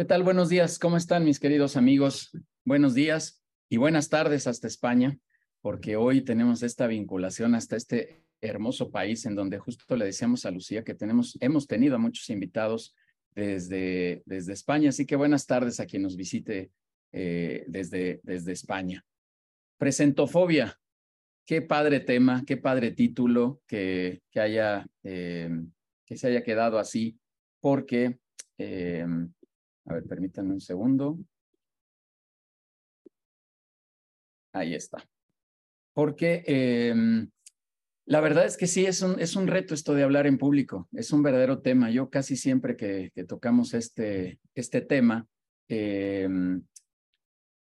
¿Qué tal? Buenos días. ¿Cómo están mis queridos amigos? Buenos días y buenas tardes hasta España, porque hoy tenemos esta vinculación hasta este hermoso país en donde justo le decíamos a Lucía que tenemos, hemos tenido a muchos invitados desde, desde España. Así que buenas tardes a quien nos visite eh, desde, desde España. Presentofobia. Qué padre tema, qué padre título que, que haya, eh, que se haya quedado así, porque eh, a ver, permítanme un segundo. Ahí está. Porque em, la verdad es que sí, es un, es un reto esto de hablar en público, es un verdadero tema. Yo casi siempre que, tocamos este, este tema, em,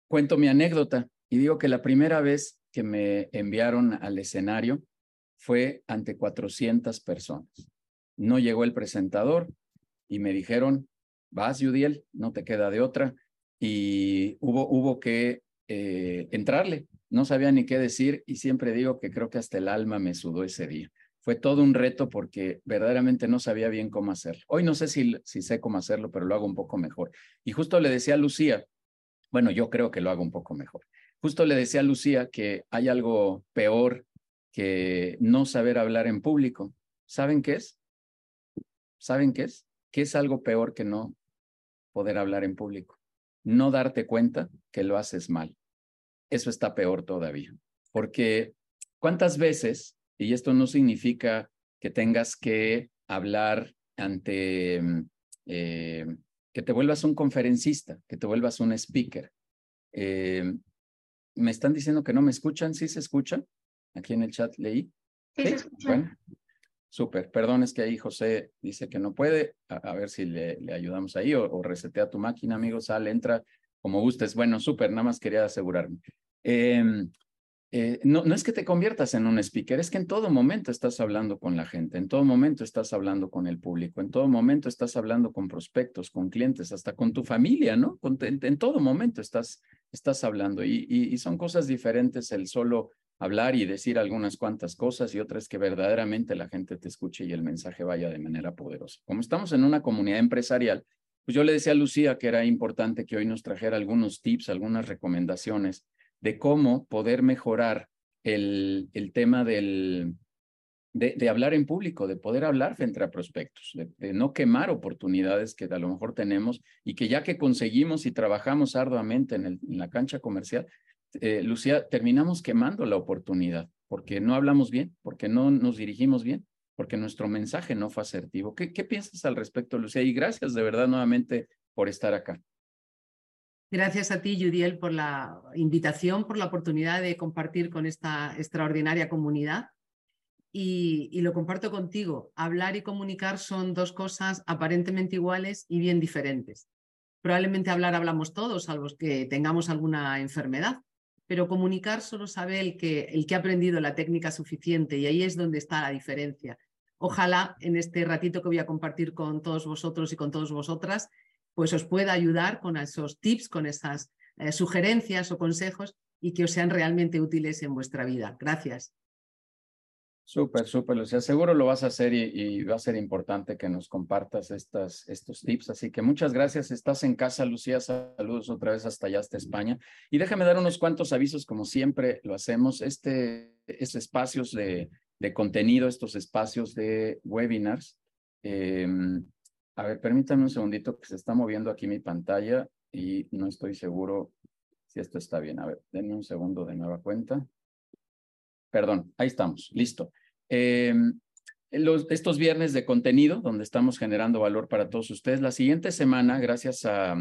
cuento mi anécdota y digo que la primera vez que me enviaron al escenario fue ante 400 personas. No llegó el presentador y me dijeron, vas, Yudiel, no te queda de otra. Y hubo, hubo que eh, entrarle, no sabía ni qué decir y siempre digo que creo que hasta el alma me sudó ese día. Fue todo un reto porque verdaderamente no sabía bien cómo hacerlo. Hoy no sé si, si sé cómo hacerlo, pero lo hago un poco mejor. Y justo le decía a Lucía, bueno, yo creo que lo hago un poco mejor. Justo le decía a Lucía que hay algo peor que no saber hablar en público. ¿Saben qué es? ¿Saben qué es? ¿Qué es algo peor que no poder hablar en público? No darte cuenta que lo haces mal. Eso está peor todavía, porque ¿cuántas veces, y esto no significa que tengas que hablar ante, mm, eh, que te vuelvas un conferencista, que te vuelvas un speaker? Eh, me están diciendo que no me escuchan, ¿sí se escuchan? Aquí en el chat leí. Sí, se escuchan. Súper, perdón, es que ahí José dice que no puede, a, ver si le, ayudamos ahí o, resetea tu máquina, amigo, sale, entra, como gustes. Bueno, súper, nada más quería asegurarme. Em, eh, no, es que te conviertas en un speaker, es que en todo momento estás hablando con la gente, en todo momento estás hablando con el público, en todo momento estás hablando con prospectos, con clientes, hasta con tu familia, ¿no? en, todo momento estás, estás hablando y son cosas diferentes el solo hablar y decir algunas cuantas cosas y otras que verdaderamente la gente te escuche y el mensaje vaya de manera poderosa. Como estamos en una comunidad empresarial, pues yo le decía a Lucía que era importante que hoy nos trajera algunos tips, algunas recomendaciones de cómo poder mejorar el, el tema del, de, hablar en público, de poder hablar frente a prospectos, de, no quemar oportunidades que a lo mejor tenemos y que ya que conseguimos y trabajamos arduamente en, la cancha comercial, eh, Lucía, terminamos quemando la oportunidad porque no hablamos bien, porque no nos dirigimos bien, porque nuestro mensaje no fue asertivo. ¿Qué, piensas al respecto, Lucía? Y gracias de verdad nuevamente por estar acá. Gracias a ti, Judiel, por la invitación, por la oportunidad de compartir con esta extraordinaria comunidad. Y, y, lo comparto contigo. Hablar y comunicar son dos cosas aparentemente iguales y bien diferentes. Probablemente hablar hablamos todos, salvo que tengamos alguna enfermedad, pero comunicar solo sabe el que, el que ha aprendido la técnica suficiente y ahí es donde está la diferencia. Ojalá en este ratito que voy a compartir con todos vosotros y con todas vosotras, pues os pueda ayudar con esos tips, con esas eh, sugerencias o consejos y que os sean realmente útiles en vuestra vida. Gracias. Súper, súper, Lucía. Seguro lo vas a hacer y, va a ser importante que nos compartas estas, estos tips. Así que muchas gracias. Estás en casa, Lucía. Saludos otra vez hasta allá, hasta España. Y déjame dar unos cuantos avisos, como siempre lo hacemos. Este, estos espacios de, de contenido, estos espacios de webinars. Em, a ver, permítanme un segundito que se está moviendo aquí mi pantalla y no estoy seguro si esto está bien. A ver, denme un segundo de nueva cuenta. Perdón, ahí estamos, listo. Em, estos viernes de contenido, donde estamos generando valor para todos ustedes. La siguiente semana, gracias a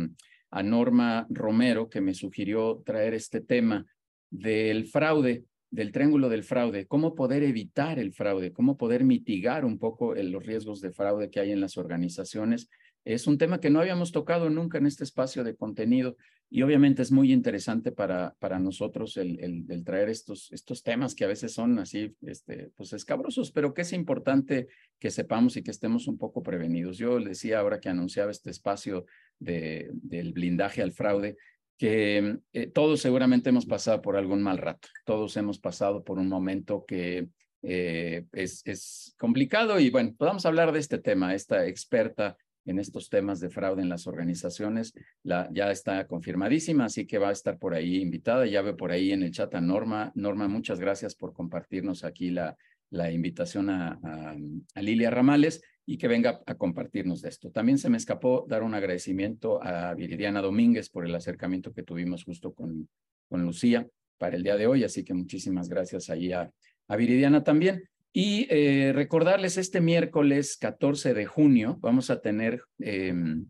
Norma Romero, que me sugirió traer este tema del fraude, del triángulo del fraude, cómo poder evitar el fraude, cómo poder mitigar un poco los riesgos de fraude que hay en las organizaciones es un tema que no habíamos tocado nunca en este espacio de contenido y obviamente es muy interesante para, para nosotros el, el, traer estos, estos temas que a veces son así, este, pues escabrosos, pero que es importante que sepamos y que estemos un poco prevenidos. Yo decía ahora que anunciaba este espacio de, del blindaje al fraude, que eh, todos seguramente hemos pasado por algún mal rato, todos hemos pasado por un momento que eh, es, es complicado y bueno, podamos hablar de este tema, esta experta en estos temas de fraude en las organizaciones. La, ya está confirmadísima, así que va a estar por ahí invitada. Ya ve por ahí en el chat a Norma. Norma, muchas gracias por compartirnos aquí la, la invitación a, a, Lilia Ramales y que venga a compartirnos de esto. También se me escapó dar un agradecimiento a Viridiana Domínguez por el acercamiento que tuvimos justo con, con Lucía para el día de hoy, así que muchísimas gracias ahí a, a Viridiana también. Y eh, recordarles, este miércoles 14 de junio vamos a tener em,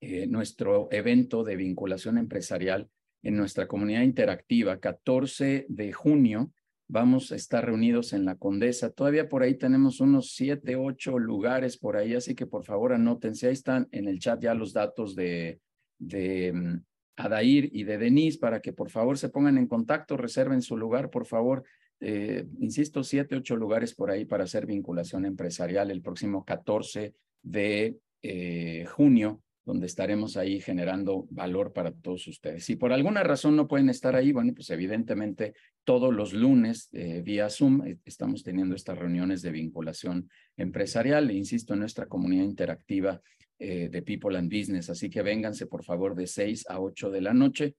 eh, nuestro evento de vinculación empresarial en nuestra comunidad interactiva. 14 de junio vamos a estar reunidos en la Condesa. Todavía por ahí tenemos unos siete, ocho lugares por ahí, así que por favor anótense. Ahí están en el chat ya los datos de, de em, Adair y de Denise para que por favor se pongan en contacto, reserven su lugar, por favor. Eh, insisto, siete, ocho lugares por ahí para hacer vinculación empresarial el próximo 14 de eh, junio, donde estaremos ahí generando valor para todos ustedes. Si por alguna razón no pueden estar ahí, bueno, pues evidentemente todos los lunes eh, vía Zoom estamos teniendo estas reuniones de vinculación empresarial, insisto, en nuestra comunidad interactiva de People and Business. Así que vénganse, por favor, de 6 a 8 de la noche,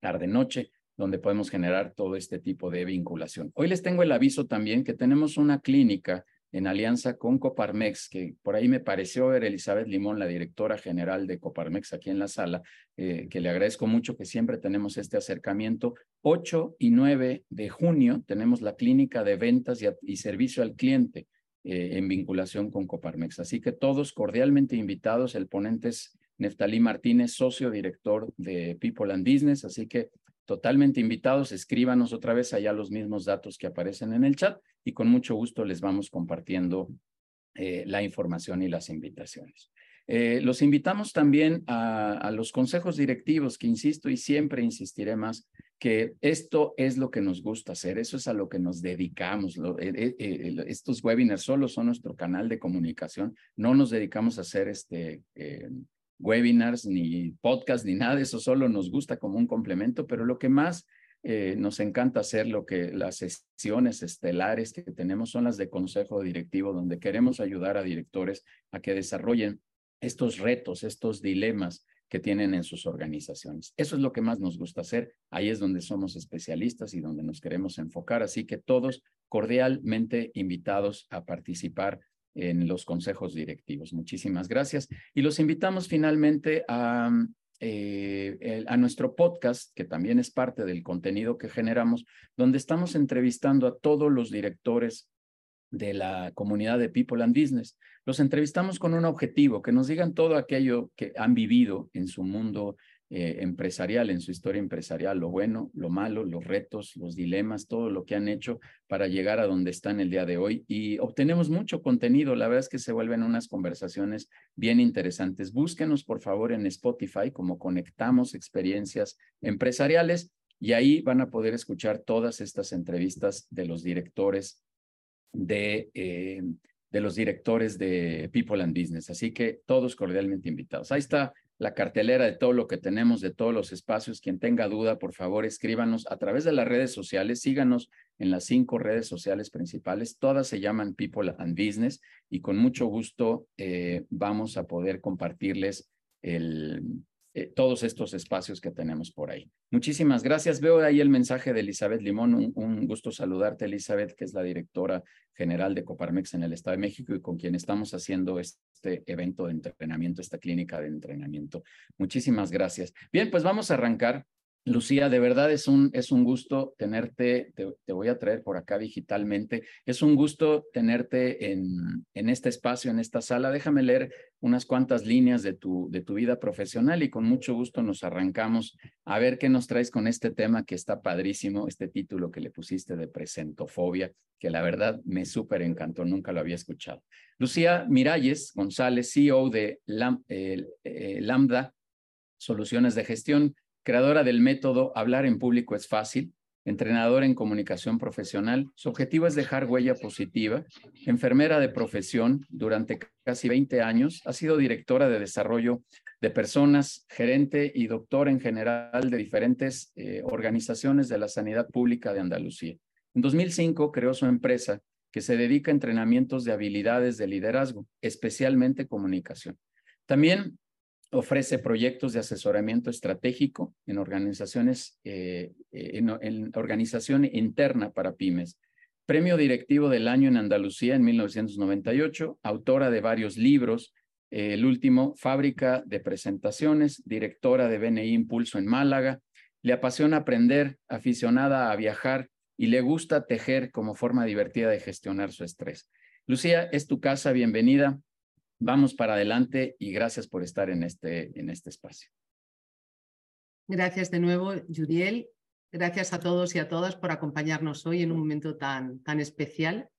tarde-noche, donde podemos generar todo este tipo de vinculación. Hoy les tengo el aviso también que tenemos una clínica en alianza con Coparmex, que por ahí me pareció ver Elizabeth Limón, la directora general de Coparmex aquí en la sala, eh, que le agradezco mucho que siempre tenemos este acercamiento. 8 y 9 de junio tenemos la clínica de ventas y, servicio al cliente eh, en vinculación con Coparmex. Así que todos cordialmente invitados. El ponente es Neftalí Martínez, socio director de People and Business. Así que totalmente invitados, escríbanos otra vez allá los mismos datos que aparecen en el chat y con mucho gusto les vamos compartiendo eh, la información y las invitaciones. Eh, los invitamos también a, los consejos directivos, que insisto y siempre insistiré más, que esto es lo que nos gusta hacer, eso es a lo que nos dedicamos. Eh, estos webinars solo son nuestro canal de comunicación, no nos dedicamos a hacer este webinars, ni podcast, ni nada eso, solo nos gusta como un complemento, pero lo que más eh, nos encanta hacer, lo que las sesiones estelares que tenemos son las de consejo directivo, donde queremos ayudar a directores a que desarrollen estos retos, estos dilemas que tienen en sus organizaciones. Eso es lo que más nos gusta hacer. Ahí es donde somos especialistas y donde nos queremos enfocar. Así que todos cordialmente invitados a participar en los consejos directivos. Muchísimas gracias. Y los invitamos finalmente a, eh, a nuestro podcast, que también es parte del contenido que generamos, donde estamos entrevistando a todos los directores de la comunidad de People and Business. Los entrevistamos con un objetivo, que nos digan todo aquello que han vivido en su mundo eh, empresarial, en su historia empresarial, lo bueno, lo malo, los retos, los dilemas, todo lo que han hecho para llegar a donde están el día de hoy. Y obtenemos mucho contenido, la verdad es que se vuelven unas conversaciones bien interesantes. Búsquenos, por favor, en Spotify como Conectamos Experiencias Empresariales y ahí van a poder escuchar todas estas entrevistas de los directores de... Eh, de los directores de People and Business. Así que todos cordialmente invitados. Ahí está la cartelera de todo lo que tenemos, de todos los espacios. Quien tenga duda, por favor, escríbanos a través de las redes sociales. Síganos en las cinco redes sociales principales. Todas se llaman People and Business y con mucho gusto eh, vamos a poder compartirles el, eh, todos estos espacios que tenemos por ahí. Muchísimas gracias. Veo ahí el mensaje de Elizabeth Limón. Un, gusto saludarte, Elizabeth, que es la directora general de Coparmex en el Estado de México y con quien estamos haciendo este evento de entrenamiento, esta clínica de entrenamiento. Muchísimas gracias. Bien, pues vamos a arrancar. Lucía, de verdad es un, es un gusto tenerte, te, voy a traer por acá digitalmente. Es un gusto tenerte en, en este espacio, en esta sala. Déjame leer unas cuantas líneas de tu, de tu vida profesional y con mucho gusto nos arrancamos a ver qué nos traes con este tema que está padrísimo, este título que le pusiste de presentofobia, que la verdad me súper encantó, nunca lo había escuchado. Lucía Miralles González, CEO de eh, Lambda Soluciones de Gestión creadora del método Hablar en Público es Fácil, entrenadora en comunicación profesional. Su objetivo es dejar huella positiva. Enfermera de profesión durante casi 20 años, ha sido directora de desarrollo de personas, gerente y doctora en general de diferentes eh, organizaciones de la sanidad pública de Andalucía. En 2005 creó su empresa que se dedica a entrenamientos de habilidades de liderazgo, especialmente comunicación. También ofrece proyectos de asesoramiento estratégico en organizaciones, eh, en, en, organización interna para pymes. Premio directivo del año en Andalucía en 1998, autora de varios libros, eh, el último, Fábrica de Presentaciones, directora de BNI Impulso en Málaga. Le apasiona aprender, aficionada a viajar y le gusta tejer como forma divertida de gestionar su estrés. Lucía, es tu casa, bienvenida. Vamos para adelante y gracias por estar en este, en este espacio. Gracias de nuevo, Judiel. Gracias a todos y a todas por acompañarnos hoy en un momento tan, tan especial.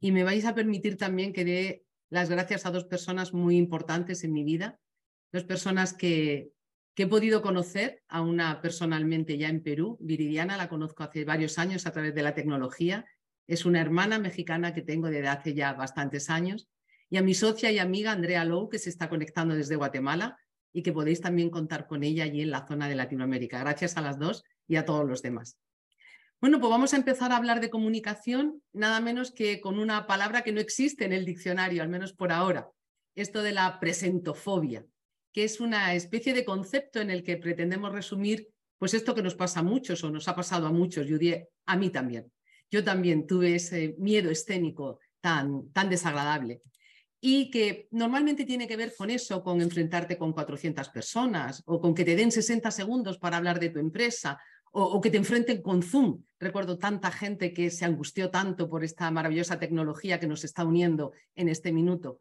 Y me vais a permitir también que dé las gracias a dos personas muy importantes en mi vida, dos personas que, que he podido conocer, a una personalmente ya en Perú, Viridiana, la conozco hace varios años a través de la tecnología, es una hermana mexicana que tengo desde hace ya bastantes años, y a mi socia y amiga Andrea Lowe, que se está conectando desde Guatemala y que podéis también contar con ella allí en la zona de Latinoamérica. Gracias a las dos y a todos los demás. Bueno, pues vamos a empezar a hablar de comunicación, nada menos que con una palabra que no existe en el diccionario, al menos por ahora, esto de la presentofobia, que es una especie de concepto en el que pretendemos resumir pues esto que nos pasa a muchos o nos ha pasado a muchos, yo a mí también. Yo también tuve ese miedo escénico tan, tan desagradable y que normalmente tiene que ver con eso, con enfrentarte con 400 personas o con que te den 60 segundos para hablar de tu empresa o, que te enfrenten con Zoom. Recuerdo tanta gente que se angustió tanto por esta maravillosa tecnología que nos está uniendo en este minuto.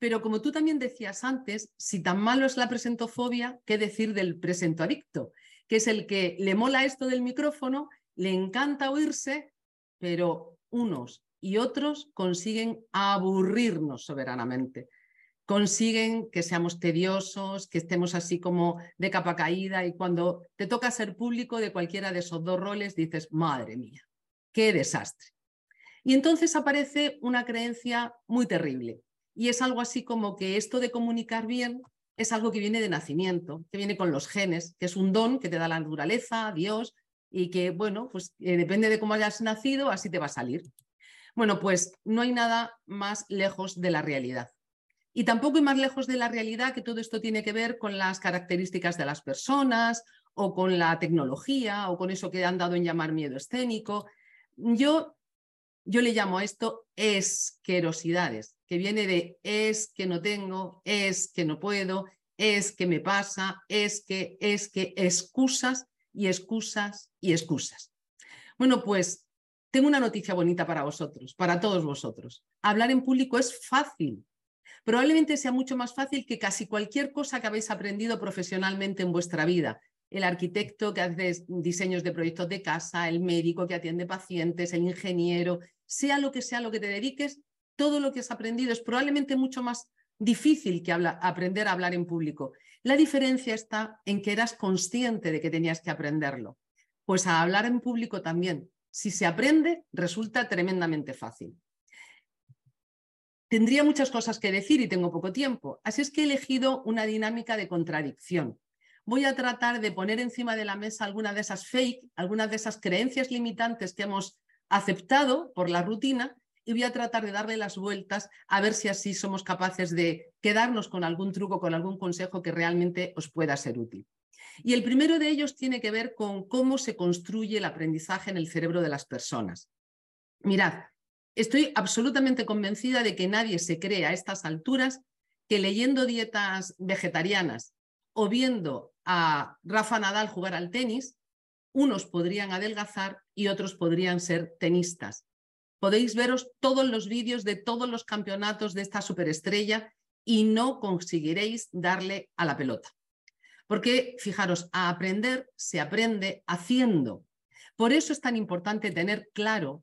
Pero como tú también decías antes, si tan malo es la presentofobia, ¿qué decir del presentoadicto? Que es el que le mola esto del micrófono, le encanta oírse, pero unos y otros consiguen aburrirnos soberanamente consiguen que seamos tediosos, que estemos así como de capa caída y cuando te toca ser público de cualquiera de esos dos roles dices, madre mía, qué desastre. Y entonces aparece una creencia muy terrible y es algo así como que esto de comunicar bien es algo que viene de nacimiento, que viene con los genes, que es un don que te da la naturaleza, Dios, y que, bueno, pues eh, depende de cómo hayas nacido, así te va a salir. Bueno, pues no hay nada más lejos de la realidad. Y tampoco hay más lejos de la realidad que todo esto tiene que ver con las características de las personas o con la tecnología o con eso que han dado en llamar miedo escénico. Yo, yo le llamo a esto esquerosidades, que viene de es que no tengo, es que no puedo, es que me pasa, es que, es que, excusas y excusas y excusas. Bueno, pues tengo una noticia bonita para vosotros, para todos vosotros. Hablar en público es fácil, probablemente sea mucho más fácil que casi cualquier cosa que habéis aprendido profesionalmente en vuestra vida. El arquitecto que hace diseños de proyectos de casa, el médico que atiende pacientes, el ingeniero, sea lo que sea lo que te dediques, todo lo que has aprendido es probablemente mucho más difícil que aprender a hablar en público. La diferencia está en que eras consciente de que tenías que aprenderlo. Pues a hablar en público también. Si se aprende, resulta tremendamente fácil. Tendría muchas cosas que decir y tengo poco tiempo, así es que he elegido una dinámica de contradicción. Voy a tratar de poner encima de la mesa algunas de esas fake, algunas de esas creencias limitantes que hemos aceptado por la rutina y voy a tratar de darle las vueltas a ver si así somos capaces de quedarnos con algún truco, con algún consejo que realmente os pueda ser útil. Y el primero de ellos tiene que ver con cómo se construye el aprendizaje en el cerebro de las personas. Mirad, Estoy absolutamente convencida de que nadie se cree a estas alturas que leyendo dietas vegetarianas o viendo a Rafa Nadal jugar al tenis, unos podrían adelgazar y otros podrían ser tenistas. Podéis veros todos los vídeos de todos los campeonatos de esta superestrella y no conseguiréis darle a la pelota. Porque, fijaros, a aprender se aprende haciendo. Por eso es tan importante tener claro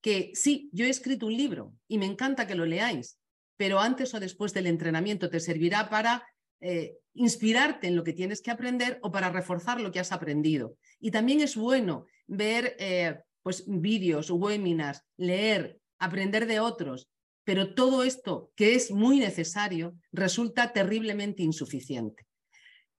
que sí, yo he escrito un libro y me encanta que lo leáis, pero antes o después del entrenamiento te servirá para eh, inspirarte en lo que tienes que aprender o para reforzar lo que has aprendido. Y también es bueno ver eh, pues, vídeos, webinars, leer, aprender de otros, pero todo esto que es muy necesario resulta terriblemente insuficiente.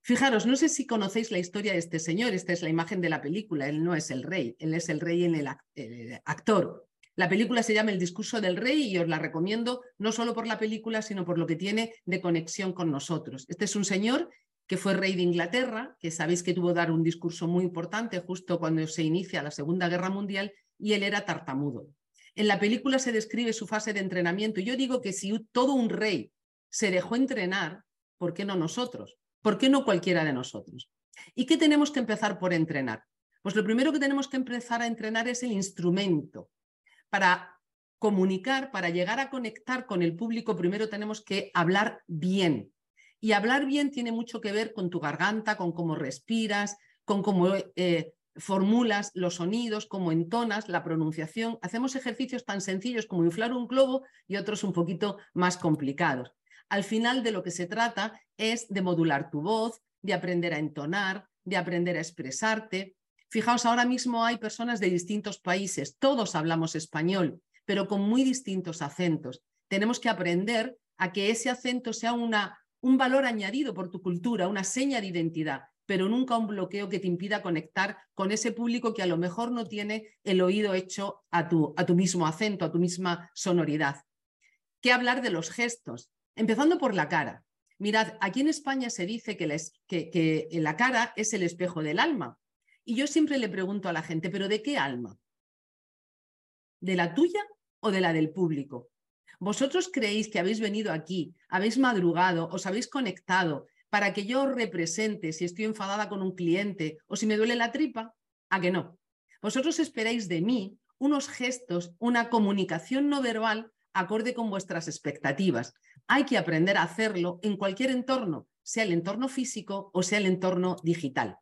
Fijaros, no sé si conocéis la historia de este señor, esta es la imagen de la película, él no es el rey, él es el rey en el actor. La película se llama El discurso del rey y os la recomiendo no solo por la película, sino por lo que tiene de conexión con nosotros. Este es un señor que fue rey de Inglaterra, que sabéis que tuvo que dar un discurso muy importante justo cuando se inicia la Segunda Guerra Mundial, y él era tartamudo. En la película se describe su fase de entrenamiento. Yo digo que si todo un rey se dejó entrenar, ¿por qué no nosotros? ¿Por qué no cualquiera de nosotros? ¿Y qué tenemos que empezar por entrenar? Pues lo primero que tenemos que empezar a entrenar es el instrumento. Para comunicar, para llegar a conectar con el público, primero tenemos que hablar bien. Y hablar bien tiene mucho que ver con tu garganta, con cómo respiras, con cómo eh, formulas los sonidos, cómo entonas, la pronunciación. Hacemos ejercicios tan sencillos como inflar un globo y otros un poquito más complicados. Al final de lo que se trata es de modular tu voz, de aprender a entonar, de aprender a expresarte. Fijaos, ahora mismo hay personas de distintos países, todos hablamos español, pero con muy distintos acentos. Tenemos que aprender a que ese acento sea una, un valor añadido por tu cultura, una seña de identidad, pero nunca un bloqueo que te impida conectar con ese público que a lo mejor no tiene el oído hecho a tu, a tu mismo acento, a tu misma sonoridad. ¿Qué hablar de los gestos? Empezando por la cara. Mirad, aquí en España se dice que la, cara es el espejo del alma. Y yo siempre le pregunto a la gente, ¿pero de qué alma? ¿De la tuya o de la del público? ¿Vosotros creéis que habéis venido aquí, habéis madrugado, os habéis conectado para que yo os represente si estoy enfadada con un cliente o si me duele la tripa? ¿A que no? Vosotros esperáis de mí unos gestos, una comunicación no verbal acorde con vuestras expectativas. Hay que aprender a hacerlo en cualquier entorno, sea el entorno físico o sea el entorno digital.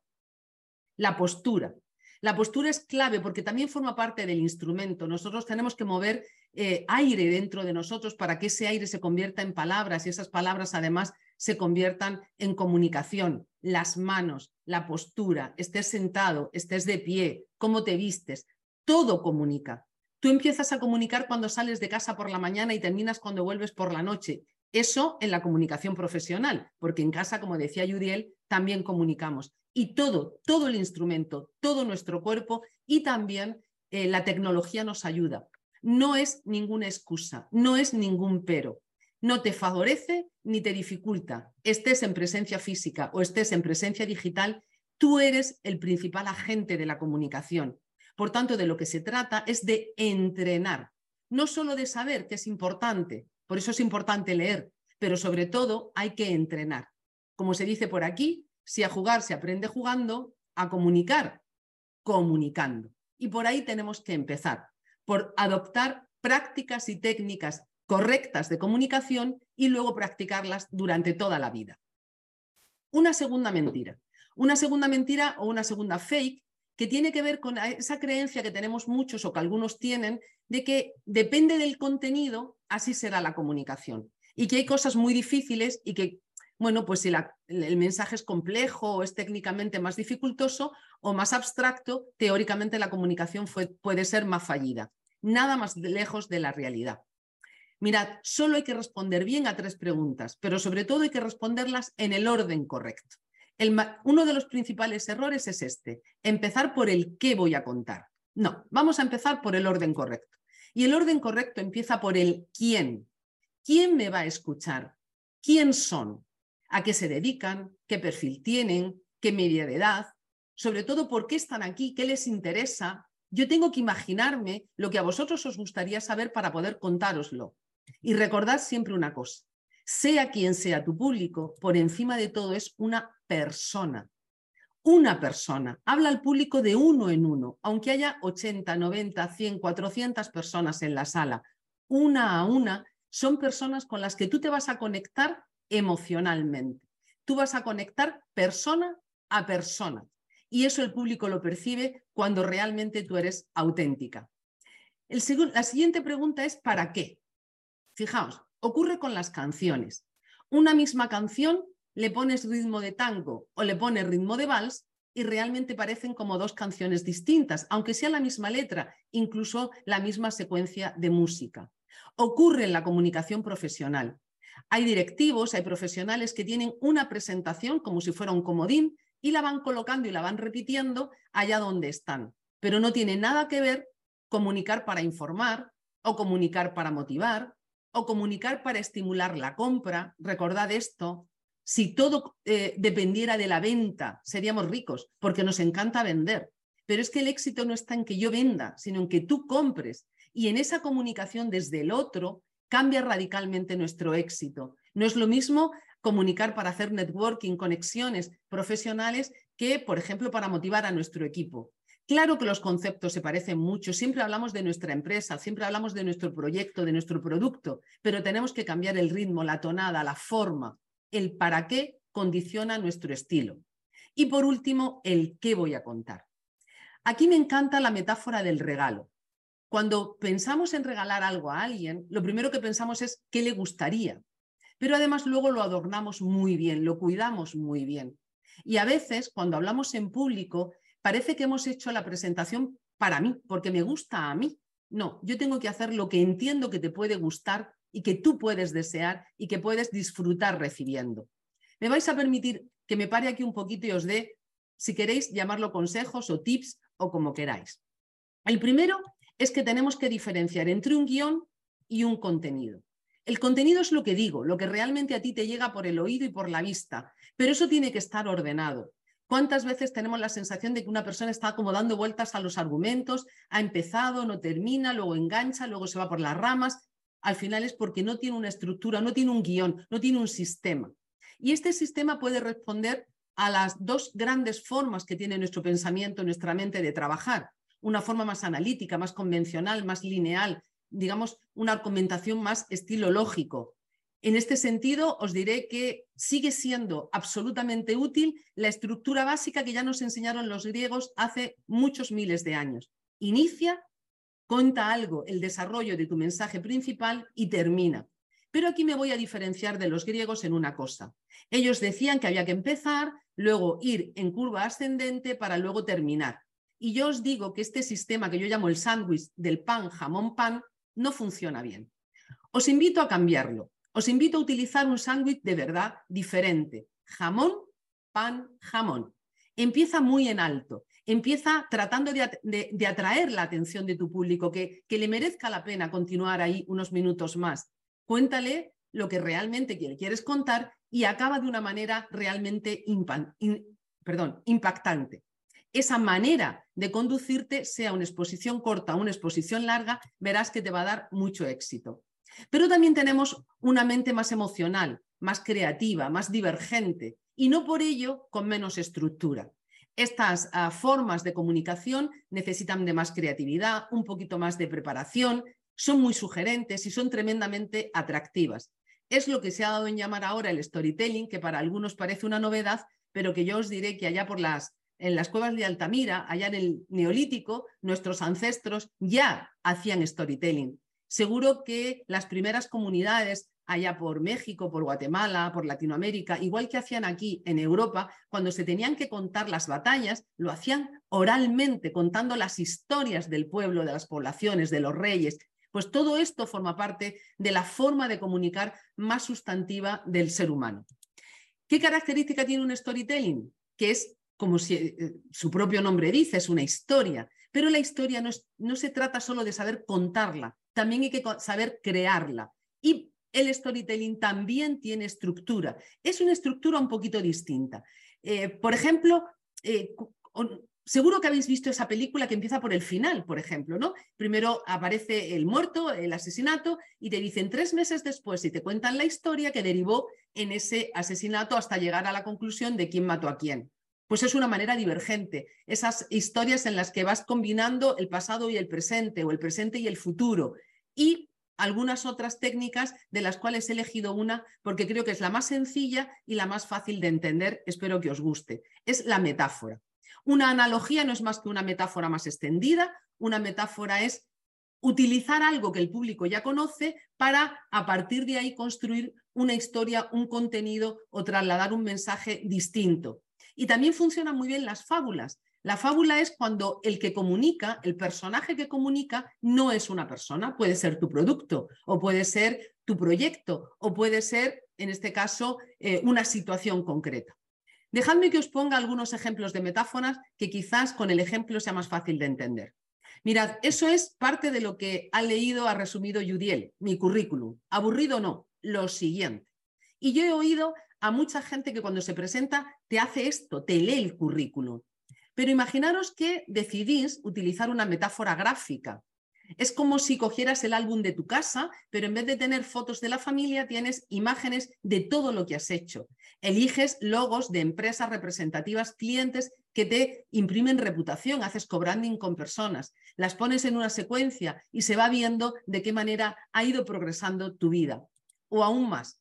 La postura. La postura es clave porque también forma parte del instrumento. Nosotros tenemos que mover eh, aire dentro de nosotros para que ese aire se convierta en palabras y esas palabras además se conviertan en comunicación. Las manos, la postura, estés sentado, estés de pie, cómo te vistes, todo comunica. Tú empiezas a comunicar cuando sales de casa por la mañana y terminas cuando vuelves por la noche. Eso en la comunicación profesional, porque en casa, como decía Yudiel, también comunicamos. Y todo, todo el instrumento, todo nuestro cuerpo y también eh, la tecnología nos ayuda. No es ninguna excusa, no es ningún pero. No te favorece ni te dificulta. Estés en presencia física o estés en presencia digital, tú eres el principal agente de la comunicación. Por tanto, de lo que se trata es de entrenar, no solo de saber que es importante, por eso es importante leer, pero sobre todo hay que entrenar. Como se dice por aquí, si a jugar se aprende jugando, a comunicar comunicando. Y por ahí tenemos que empezar, por adoptar prácticas y técnicas correctas de comunicación y luego practicarlas durante toda la vida. Una segunda mentira. Una segunda mentira o una segunda fake que tiene que ver con esa creencia que tenemos muchos o que algunos tienen de que depende del contenido, así será la comunicación. Y que hay cosas muy difíciles y que, bueno, pues si el mensaje es complejo o es técnicamente más dificultoso o más abstracto, teóricamente la comunicación puede ser más fallida. Nada más lejos de la realidad. Mirad, solo hay que responder bien a tres preguntas, pero sobre todo hay que responderlas en el orden correcto uno de los principales errores es este, empezar por el qué voy a contar. No, vamos a empezar por el orden correcto. Y el orden correcto empieza por el quién. ¿Quién me va a escuchar? ¿Quién son? ¿A qué se dedican? ¿Qué perfil tienen? ¿Qué media de edad? Sobre todo, ¿por qué están aquí? ¿Qué les interesa? Yo tengo que imaginarme lo que a vosotros os gustaría saber para poder contároslo. Y recordad siempre una cosa, sea quien sea tu público, por encima de todo es una persona. Una persona. Habla al público de uno en uno, aunque haya 80, 90, 100, 400 personas en la sala. Una a una son personas con las que tú te vas a conectar emocionalmente. Tú vas a conectar persona a persona. Y eso el público lo percibe cuando realmente tú eres auténtica. la siguiente pregunta es ¿para qué? Fijaos, ocurre con las canciones. Una misma canción le pones ritmo de tango o le pones ritmo de vals y realmente parecen como dos canciones distintas, aunque sea la misma letra, incluso la misma secuencia de música. Ocurre en la comunicación profesional. Hay directivos, hay profesionales que tienen una presentación como si fuera un comodín y la van colocando y la van repitiendo allá donde están, pero no tiene nada que ver comunicar para informar, o comunicar para motivar, o comunicar para estimular la compra. Recordad esto, si todo eh, dependiera de la venta, seríamos ricos, porque nos encanta vender. Pero es que el éxito no está en que yo venda, sino en que tú compres. Y en esa comunicación desde el otro cambia radicalmente nuestro éxito. No es lo mismo comunicar para hacer networking, conexiones profesionales, que, por ejemplo, para motivar a nuestro equipo. Claro que los conceptos se parecen mucho, siempre hablamos de nuestra empresa, siempre hablamos de nuestro proyecto, de nuestro producto, pero tenemos que cambiar el ritmo, la tonada, la forma, el para qué condiciona nuestro estilo. Y por último, el qué voy a contar. Aquí me encanta la metáfora del regalo. Cuando pensamos en regalar algo a alguien, lo primero que pensamos es qué le gustaría, pero además luego lo adornamos muy bien, lo cuidamos muy bien. Y a veces, cuando hablamos en público, parece que hemos hecho la presentación para mí, porque me gusta a mí. No, yo tengo que hacer lo que entiendo que te puede gustar y que tú puedes desear y que puedes disfrutar recibiendo. Me vais a permitir que me pare aquí un poquito y os dé, si queréis llamarlo consejos o tips o como queráis. El primero es que tenemos que diferenciar entre un guion y un contenido. El contenido es lo que digo, lo que realmente a ti te llega por el oído y por la vista, pero eso tiene que estar ordenado. ¿Cuántas veces tenemos la sensación de que una persona está como dando vueltas a los argumentos, ha empezado, no termina, luego engancha, luego se va por las ramas? al final es porque no tiene una estructura, no tiene un guion, no tiene un sistema. Y este sistema puede responder a las dos grandes formas que tiene nuestro pensamiento, nuestra mente de trabajar. Una forma más analítica, más convencional, más lineal, digamos, una argumentación más estilo lógico. En este sentido, os diré que sigue siendo absolutamente útil la estructura básica que ya nos enseñaron los griegos hace muchos miles de años. Inicia, Cuenta algo, el desarrollo de tu mensaje principal y termina. Pero aquí me voy a diferenciar de los griegos en una cosa. Ellos decían que había que empezar, luego ir en curva ascendente para luego terminar. Y yo os digo que este sistema que yo llamo el sándwich del pan, jamón, pan, no funciona bien. Os invito a cambiarlo. Os invito a utilizar un sándwich de verdad diferente. Jamón, pan, jamón. Empieza muy en alto empieza tratando de, atraer la atención de tu público, que, que, le merezca la pena continuar ahí unos minutos más. Cuéntale lo que realmente quieres contar y acaba de una manera realmente impactante. Esa manera de conducirte, sea una exposición corta o una exposición larga, verás que te va a dar mucho éxito. Pero también tenemos una mente más emocional, más creativa, más divergente y no por ello con menos estructura. Estas ah, formas de comunicación necesitan de más creatividad, un poquito más de preparación, son muy sugerentes y son tremendamente atractivas. Es lo que se ha dado en llamar ahora el storytelling, que para algunos parece una novedad, pero que yo os diré que allá por las en las cuevas de Altamira, allá en el Neolítico, nuestros ancestros ya hacían storytelling. Seguro que las primeras comunidades allá por México, por Guatemala, por Latinoamérica, igual que hacían aquí en Europa, cuando se tenían que contar las batallas, lo hacían oralmente, contando las historias del pueblo, de las poblaciones, de los reyes. Pues todo esto forma parte de la forma de comunicar más sustantiva del ser humano. ¿Qué característica tiene un storytelling? Que es, como si, eh, su propio nombre dice, es una historia. Pero la historia no, no se trata solo de saber contarla, también hay que saber crearla. Y el storytelling también tiene estructura. Es una estructura un poquito distinta. Eh, por ejemplo, eh, seguro que habéis visto esa película que empieza por el final, por ejemplo, ¿no? Primero aparece el muerto, el asesinato, y te dicen tres meses después y te cuentan la historia que derivó en ese asesinato hasta llegar a la conclusión de quién mató a quién. Pues es una manera divergente. Esas historias en las que vas combinando el pasado y el presente, o el presente y el futuro. Y algunas otras técnicas de las cuales he elegido una porque creo que es la más sencilla y la más fácil de entender, espero que os guste. Es la metáfora. Una analogía no es más que una metáfora más extendida, una metáfora es utilizar algo que el público ya conoce para a partir de ahí construir una historia, un contenido o trasladar un mensaje distinto. Y también funcionan muy bien las fábulas. La fábula es cuando el que comunica, el personaje que comunica, no es una persona. Puede ser tu producto o puede ser tu proyecto o puede ser, en este caso, eh, una situación concreta. Dejadme que os ponga algunos ejemplos de metáforas que quizás con el ejemplo sea más fácil de entender. Mirad, eso es parte de lo que ha leído, ha resumido Judiel, mi currículum. Aburrido no, lo siguiente. Y yo he oído a mucha gente que cuando se presenta te hace esto, te lee el currículum. Pero imaginaros que decidís utilizar una metáfora gráfica. Es como si cogieras el álbum de tu casa, pero en vez de tener fotos de la familia, tienes imágenes de todo lo que has hecho. Eliges logos de empresas representativas, clientes que te imprimen reputación, haces co-branding con personas, las pones en una secuencia y se va viendo de qué manera ha ido progresando tu vida. O aún más,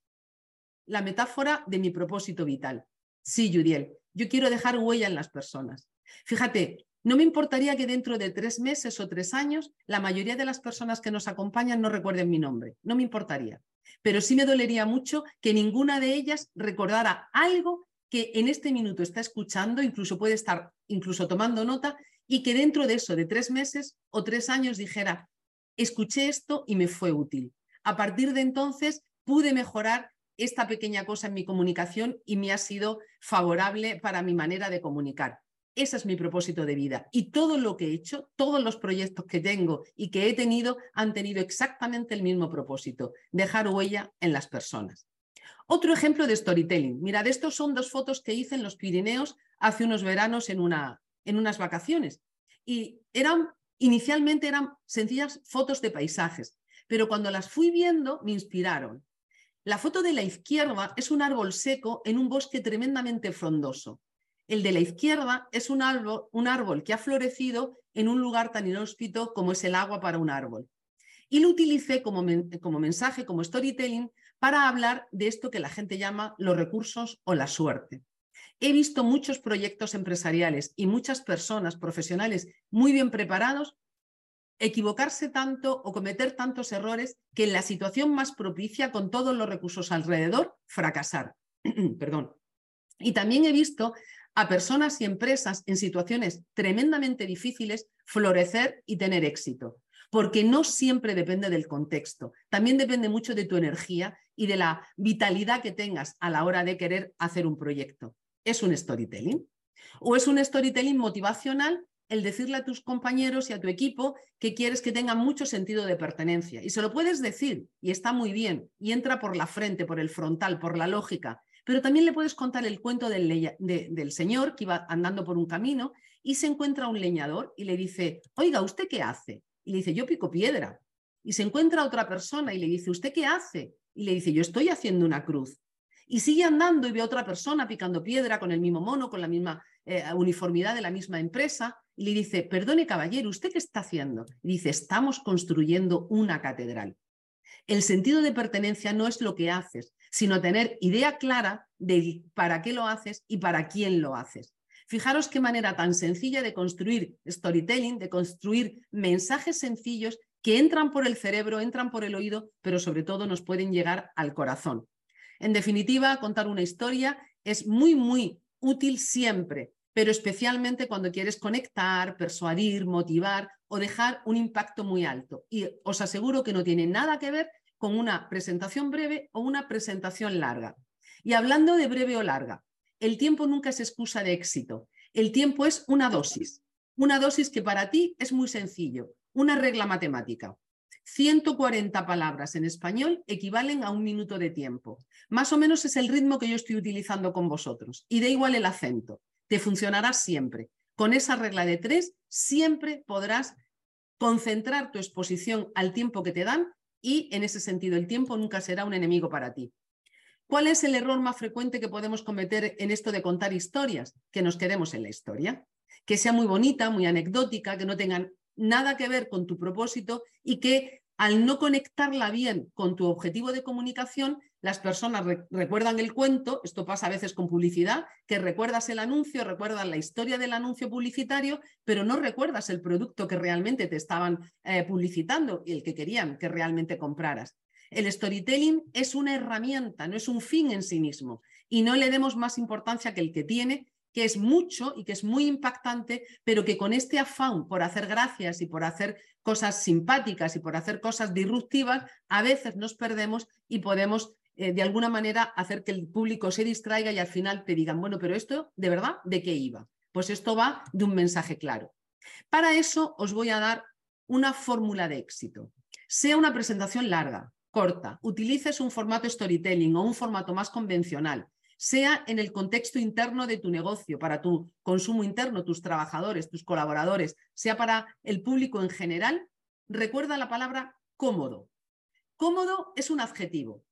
la metáfora de mi propósito vital. Sí, Judiel, yo quiero dejar huella en las personas. Fíjate, no me importaría que dentro de tres meses o tres años la mayoría de las personas que nos acompañan no recuerden mi nombre. No me importaría. Pero sí me dolería mucho que ninguna de ellas recordara algo que en este minuto está escuchando, incluso puede estar incluso tomando nota, y que dentro de eso, de tres meses o tres años, dijera, escuché esto y me fue útil. A partir de entonces pude mejorar esta pequeña cosa en mi comunicación y me ha sido favorable para mi manera de comunicar. Ese es mi propósito de vida. Y todo lo que he hecho, todos los proyectos que tengo y que he tenido han tenido exactamente el mismo propósito, dejar huella en las personas. Otro ejemplo de storytelling. Mirad, estos son dos fotos que hice en los Pirineos hace unos veranos en, una, en unas vacaciones. Y eran, inicialmente eran sencillas fotos de paisajes, pero cuando las fui viendo me inspiraron. La foto de la izquierda es un árbol seco en un bosque tremendamente frondoso. El de la izquierda es un árbol, que ha florecido en un lugar tan inhóspito como es el agua para un árbol. Y lo utilicé como, como mensaje, como storytelling, para hablar de esto que la gente llama los recursos o la suerte. He visto muchos proyectos empresariales y muchas personas profesionales muy bien preparados equivocarse tanto o cometer tantos errores que en la situación más propicia con todos los recursos alrededor, fracasar. Perdón. Y también he visto a personas y empresas en situaciones tremendamente difíciles florecer y tener éxito, porque no siempre depende del contexto, también depende mucho de tu energía y de la vitalidad que tengas a la hora de querer hacer un proyecto. ¿Es un storytelling? ¿O es un storytelling motivacional el decirle a tus compañeros y a tu equipo que quieres que tengan mucho sentido de pertenencia? Y se lo puedes decir y está muy bien y entra por la frente, por el frontal, por la lógica, pero también le puedes contar el cuento del, señor que iba andando por un camino y se encuentra un leñador y le dice, oiga, ¿usted qué hace? Y le dice, yo pico piedra. Y se encuentra otra persona y le dice, ¿usted qué hace? Y le dice, yo estoy haciendo una cruz. Y sigue andando y ve a otra persona picando piedra con el mismo mono, con la misma eh, uniformidad de la misma empresa. Y le dice, perdone caballero, ¿usted qué está haciendo? Y dice, estamos construyendo una catedral. El sentido de pertenencia no es lo que haces, sino tener idea clara de para qué lo haces y para quién lo haces. Fijaros qué manera tan sencilla de construir storytelling, de construir mensajes sencillos que entran por el cerebro, entran por el oído, pero sobre todo nos pueden llegar al corazón. En definitiva, contar una historia es muy, muy útil siempre, pero especialmente cuando quieres conectar, persuadir, motivar o dejar un impacto muy alto. Y os aseguro que no tiene nada que ver con una presentación breve o una presentación larga. Y hablando de breve o larga, el tiempo nunca es excusa de éxito. El tiempo es una dosis. Una dosis que para ti es muy sencillo, una regla matemática. 140 palabras en español equivalen a un minuto de tiempo. Más o menos es el ritmo que yo estoy utilizando con vosotros. Y da igual el acento. Te funcionará siempre. Con esa regla de tres, siempre podrás concentrar tu exposición al tiempo que te dan y en ese sentido el tiempo nunca será un enemigo para ti. ¿Cuál es el error más frecuente que podemos cometer en esto de contar historias? Que nos quedemos en la historia, que sea muy bonita, muy anecdótica, que no tengan nada que ver con tu propósito y que al no conectarla bien con tu objetivo de comunicación, las personas recuerdan el cuento, esto pasa a veces con publicidad, que recuerdas el anuncio, recuerdas la historia del anuncio publicitario, pero no recuerdas el producto que realmente te estaban eh, publicitando y el que querían que realmente compraras. El storytelling es una herramienta, no es un fin en sí mismo, y no le demos más importancia que el que tiene, que es mucho y que es muy impactante, pero que con este afán por hacer gracias y por hacer cosas simpáticas y por hacer cosas disruptivas, a veces nos perdemos y podemos eh, de alguna manera hacer que el público se distraiga y al final te digan, bueno, pero esto, ¿de verdad? ¿De qué iba? Pues esto va de un mensaje claro. Para eso os voy a dar una fórmula de éxito. Sea una presentación larga, corta, utilices un formato storytelling o un formato más convencional, sea en el contexto interno de tu negocio, para tu consumo interno, tus trabajadores, tus colaboradores, sea para el público en general, recuerda la palabra cómodo. Cómodo es un adjetivo.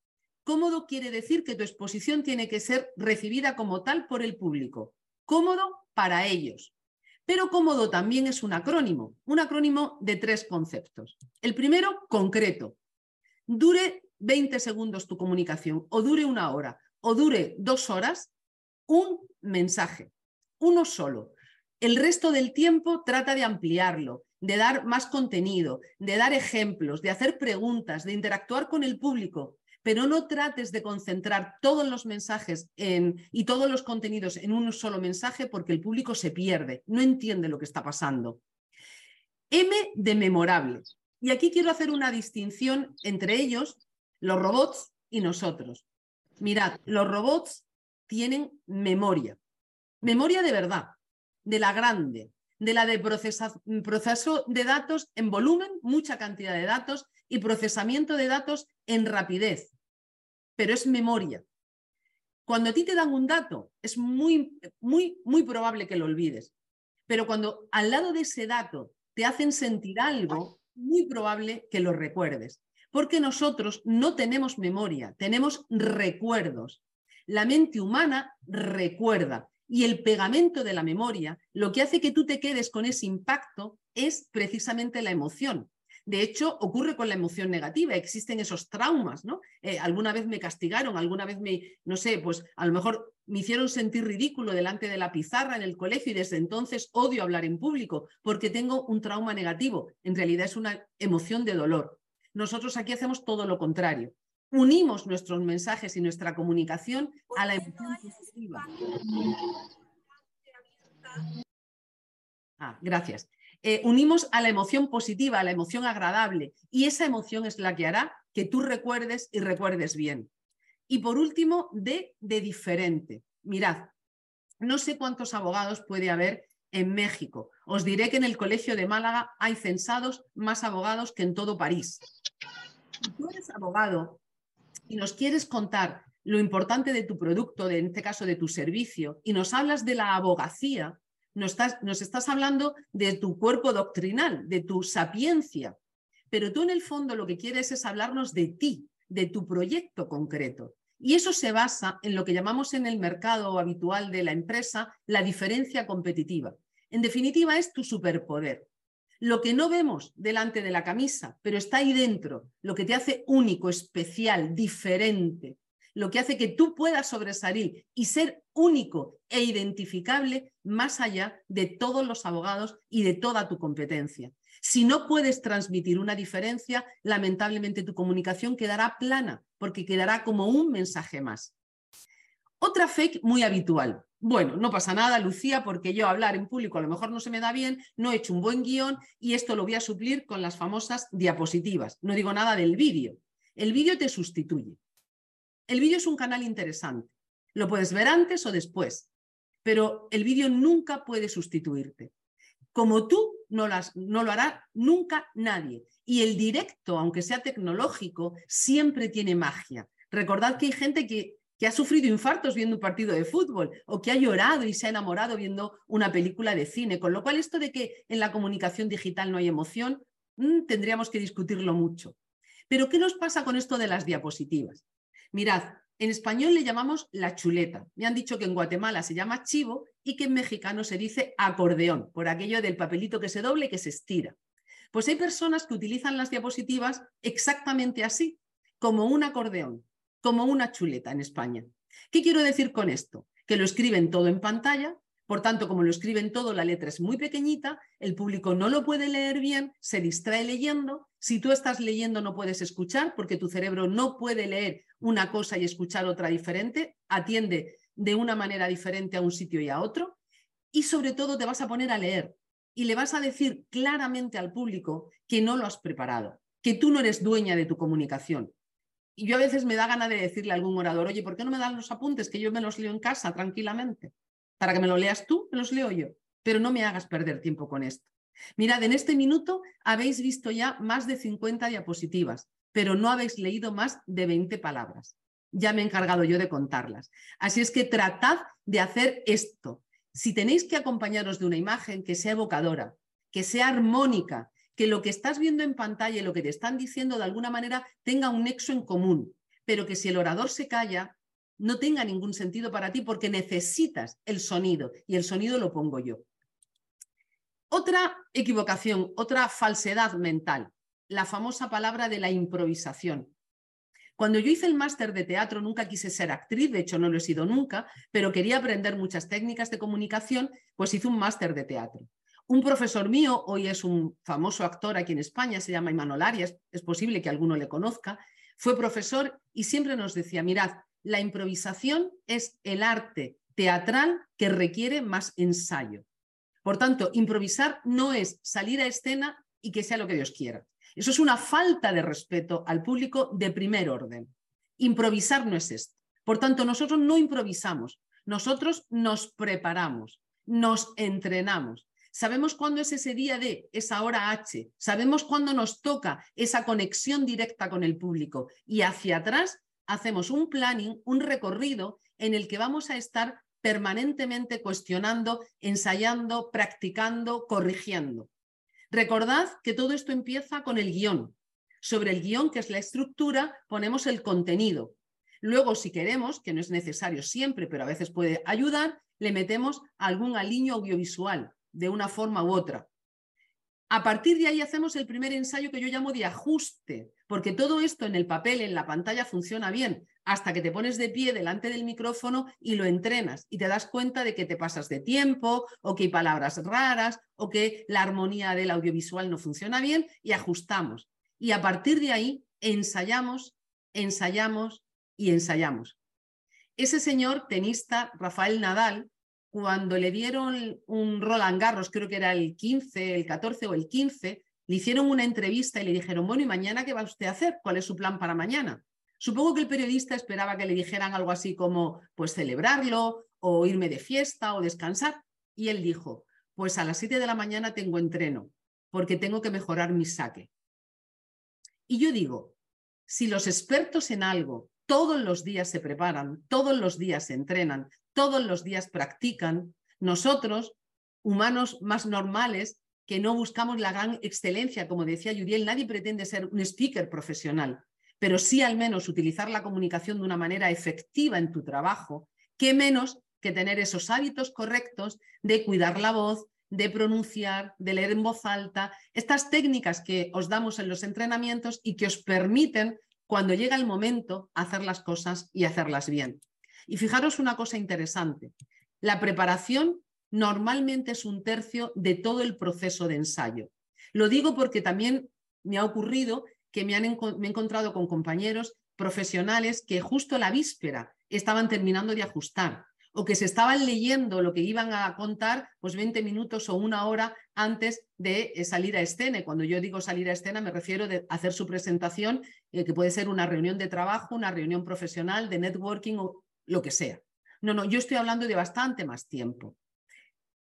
Cómodo quiere decir que tu exposición tiene que ser recibida como tal por el público. Cómodo para ellos. Pero cómodo también es un acrónimo, un acrónimo de tres conceptos. El primero, concreto. Dure 20 segundos tu comunicación o dure una hora o dure dos horas, un mensaje, uno solo. El resto del tiempo trata de ampliarlo, de dar más contenido, de dar ejemplos, de hacer preguntas, de interactuar con el público, pero no trates de concentrar todos los mensajes y todos los contenidos en un solo mensaje porque el público se pierde, no entiende lo que está pasando. M de memorables. Y aquí quiero hacer una distinción entre ellos, los robots y nosotros. Mirad, los robots tienen memoria, memoria de verdad, de la grande, de la de proceso de datos en volumen, mucha cantidad de datos y procesamiento de datos en rapidez, pero es memoria. Cuando a ti te dan un dato, es muy, muy, muy probable que lo olvides, pero cuando al lado de ese dato te hacen sentir algo, muy probable que lo recuerdes porque nosotros no tenemos memoria, tenemos recuerdos. La mente humana recuerda y el pegamento de la memoria, lo que hace que tú te quedes con ese impacto es precisamente la emoción. De hecho, ocurre con la emoción negativa, existen esos traumas, ¿no? Eh, alguna vez me castigaron, alguna vez me, no sé, pues a lo mejor me hicieron sentir ridículo delante de la pizarra en el colegio y desde entonces odio hablar en público porque tengo un trauma negativo. En realidad es una emoción de dolor. Nosotros aquí hacemos todo lo contrario. Unimos nuestros mensajes y nuestra comunicación a la emoción positiva. Ah, gracias. Eh, unimos a la emoción positiva, a la emoción agradable, y esa emoción es la que hará que tú recuerdes y recuerdes bien. Y por último, de, de diferente. Mirad, no sé cuántos abogados puede haber en México. Os diré que en el Colegio de Málaga hay censados más abogados que en todo París. Si tú eres abogado y nos quieres contar lo importante de tu producto, de, en este caso de tu servicio, y nos hablas de la abogacía, nos estás, nos estás hablando de tu cuerpo doctrinal, de tu sapiencia, pero tú en el fondo lo que quieres es hablarnos de ti, de tu proyecto concreto. Y eso se basa en lo que llamamos en el mercado habitual de la empresa la diferencia competitiva. En definitiva, es tu superpoder. Lo que no vemos delante de la camisa, pero está ahí dentro, lo que te hace único, especial, diferente, lo que hace que tú puedas sobresalir y ser único e identificable más allá de todos los abogados y de toda tu competencia. Si no puedes transmitir una diferencia, lamentablemente tu comunicación quedará plana, porque quedará como un mensaje más. Otra fake muy habitual. Bueno, no pasa nada, Lucía, porque yo hablar en público a lo mejor no se me da bien, no he hecho un buen guion y esto lo voy a suplir con las famosas diapositivas. No digo nada del vídeo. El vídeo te sustituye. El vídeo es un canal interesante. Lo puedes ver antes o después, pero el vídeo nunca puede sustituirte. Como tú no, las, no lo hará nunca nadie. Y el directo, aunque sea tecnológico, siempre tiene magia. Recordad que hay gente que, que ha sufrido infartos viendo un partido de fútbol o que ha llorado y se ha enamorado viendo una película de cine. Con lo cual, esto de que en la comunicación digital no hay emoción, mm, tendríamos que discutirlo mucho. Pero, ¿qué nos pasa con esto de las diapositivas? Mirad, en español le llamamos la chuleta. Me han dicho que en Guatemala se llama chivo y que en mexicano se dice acordeón, por aquello del papelito que se doble y que se estira. Pues hay personas que utilizan las diapositivas exactamente así, como un acordeón, como una chuleta en España. ¿Qué quiero decir con esto? Que lo escriben todo en pantalla, por tanto, como lo escriben todo, la letra es muy pequeñita, el público no lo puede leer bien, se distrae leyendo. Si tú estás leyendo no puedes escuchar porque tu cerebro no puede leer una cosa y escuchar otra diferente, atiende de una manera diferente a un sitio y a otro. Y sobre todo te vas a poner a leer y le vas a decir claramente al público que no lo has preparado, que tú no eres dueña de tu comunicación. Y yo a veces me da gana de decirle a algún orador, oye, ¿por qué no me dan los apuntes que yo me los leo en casa tranquilamente? Para que me lo leas tú, me los leo yo. Pero no me hagas perder tiempo con esto. Mirad, en este minuto habéis visto ya más de 50 diapositivas, pero no habéis leído más de 20 palabras. Ya me he encargado yo de contarlas. Así es que tratad de hacer esto. Si tenéis que acompañaros de una imagen que sea evocadora, que sea armónica, que lo que estás viendo en pantalla y lo que te están diciendo de alguna manera tenga un nexo en común, pero que si el orador se calla, no tenga ningún sentido para ti porque necesitas el sonido y el sonido lo pongo yo. Otra equivocación, otra falsedad mental, la famosa palabra de la improvisación. Cuando yo hice el máster de teatro nunca quise ser actriz, de hecho no lo he sido nunca, pero quería aprender muchas técnicas de comunicación, pues hice un máster de teatro. Un profesor mío, hoy es un famoso actor aquí en España, se llama Imanol Arias, es posible que alguno le conozca, fue profesor y siempre nos decía, mirad, la improvisación es el arte teatral que requiere más ensayo. Por tanto, improvisar no es salir a escena y que sea lo que Dios quiera. Eso es una falta de respeto al público de primer orden. Improvisar no es esto. Por tanto, nosotros no improvisamos, nosotros nos preparamos, nos entrenamos. Sabemos cuándo es ese día de esa hora H, sabemos cuándo nos toca esa conexión directa con el público y hacia atrás hacemos un planning, un recorrido en el que vamos a estar permanentemente cuestionando, ensayando, practicando, corrigiendo. Recordad que todo esto empieza con el guion. Sobre el guion, que es la estructura, ponemos el contenido. Luego, si queremos, que no es necesario siempre, pero a veces puede ayudar, le metemos algún aliño audiovisual de una forma u otra. A partir de ahí hacemos el primer ensayo que yo llamo de ajuste, porque todo esto en el papel, en la pantalla, funciona bien, hasta que te pones de pie delante del micrófono y lo entrenas y te das cuenta de que te pasas de tiempo o que hay palabras raras o que la armonía del audiovisual no funciona bien y ajustamos. Y a partir de ahí ensayamos, ensayamos y ensayamos. Ese señor tenista, Rafael Nadal, cuando le dieron un Roland Garros, creo que era el 15, el 14 o el 15, le hicieron una entrevista y le dijeron, bueno, ¿y mañana qué va usted a hacer? ¿Cuál es su plan para mañana? Supongo que el periodista esperaba que le dijeran algo así como, pues celebrarlo o irme de fiesta o descansar. Y él dijo, pues a las 7 de la mañana tengo entreno porque tengo que mejorar mi saque. Y yo digo, si los expertos en algo todos los días se preparan, todos los días se entrenan, todos los días practican, nosotros, humanos más normales, que no buscamos la gran excelencia, como decía Yuriel, nadie pretende ser un speaker profesional, pero sí al menos utilizar la comunicación de una manera efectiva en tu trabajo, qué menos que tener esos hábitos correctos de cuidar la voz, de pronunciar, de leer en voz alta, estas técnicas que os damos en los entrenamientos y que os permiten, cuando llega el momento, hacer las cosas y hacerlas bien. Y fijaros una cosa interesante, la preparación normalmente es un tercio de todo el proceso de ensayo. Lo digo porque también me ha ocurrido que me, han, he encontrado con compañeros profesionales que justo la víspera estaban terminando de ajustar o que se estaban leyendo lo que iban a contar pues 20 minutos o una hora antes de eh, salir a escena. Cuando yo digo salir a escena me refiero a hacer su presentación, eh, que puede ser una reunión de trabajo, una reunión profesional, de networking o lo que sea. No, no, yo estoy hablando de bastante más tiempo.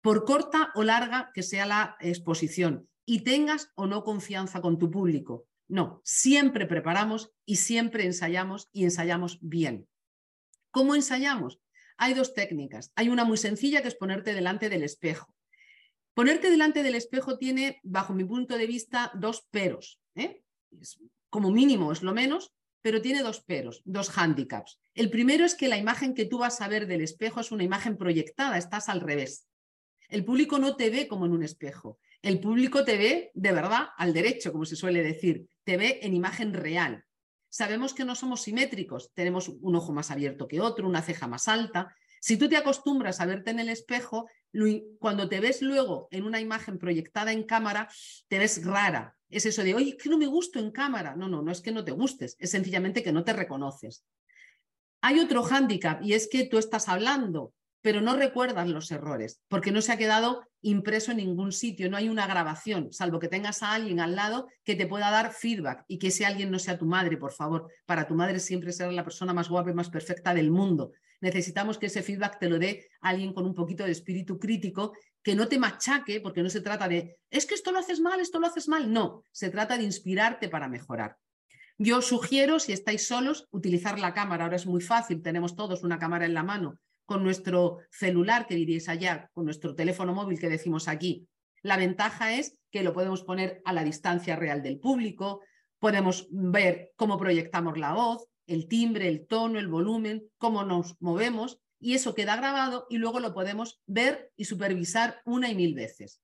Por corta o larga que sea la exposición y tengas o no confianza con tu público. No, siempre preparamos y siempre ensayamos y ensayamos bien. ¿Cómo ensayamos? Hay dos técnicas. Hay una muy sencilla que es ponerte delante del espejo. Ponerte delante del espejo tiene, bajo mi punto de vista, dos peros. ¿eh? como mínimo es lo menos, pero tiene dos peros, dos hándicaps. El primero es que la imagen que tú vas a ver del espejo es una imagen proyectada, estás al revés. El público no te ve como en un espejo. El público te ve de verdad al derecho, como se suele decir. Te ve en imagen real. Sabemos que no somos simétricos. Tenemos un ojo más abierto que otro, una ceja más alta. Si tú te acostumbras a verte en el espejo, cuando te ves luego en una imagen proyectada en cámara, te ves rara, es eso de, oye, que no me gusto en cámara. No, no, no es que no te gustes, es sencillamente que no te reconoces. Hay otro hándicap y es que tú estás hablando pero no recuerdas los errores, porque no se ha quedado impreso en ningún sitio, no hay una grabación, salvo que tengas a alguien al lado que te pueda dar feedback y que ese alguien no sea tu madre, por favor. Para tu madre siempre será la persona más guapa y más perfecta del mundo. Necesitamos que ese feedback te lo dé alguien con un poquito de espíritu crítico, que no te machaque, porque no se trata de, es que esto lo haces mal, esto lo haces mal. No, se trata de inspirarte para mejorar. Yo sugiero, si estáis solos, utilizar la cámara. Ahora es muy fácil, tenemos todos una cámara en la mano con nuestro celular, que diréis allá, con nuestro teléfono móvil que decimos aquí. La ventaja es que lo podemos poner a la distancia real del público, podemos ver cómo proyectamos la voz, el timbre, el tono, el volumen, cómo nos movemos y eso queda grabado y luego lo podemos ver y supervisar una y mil veces.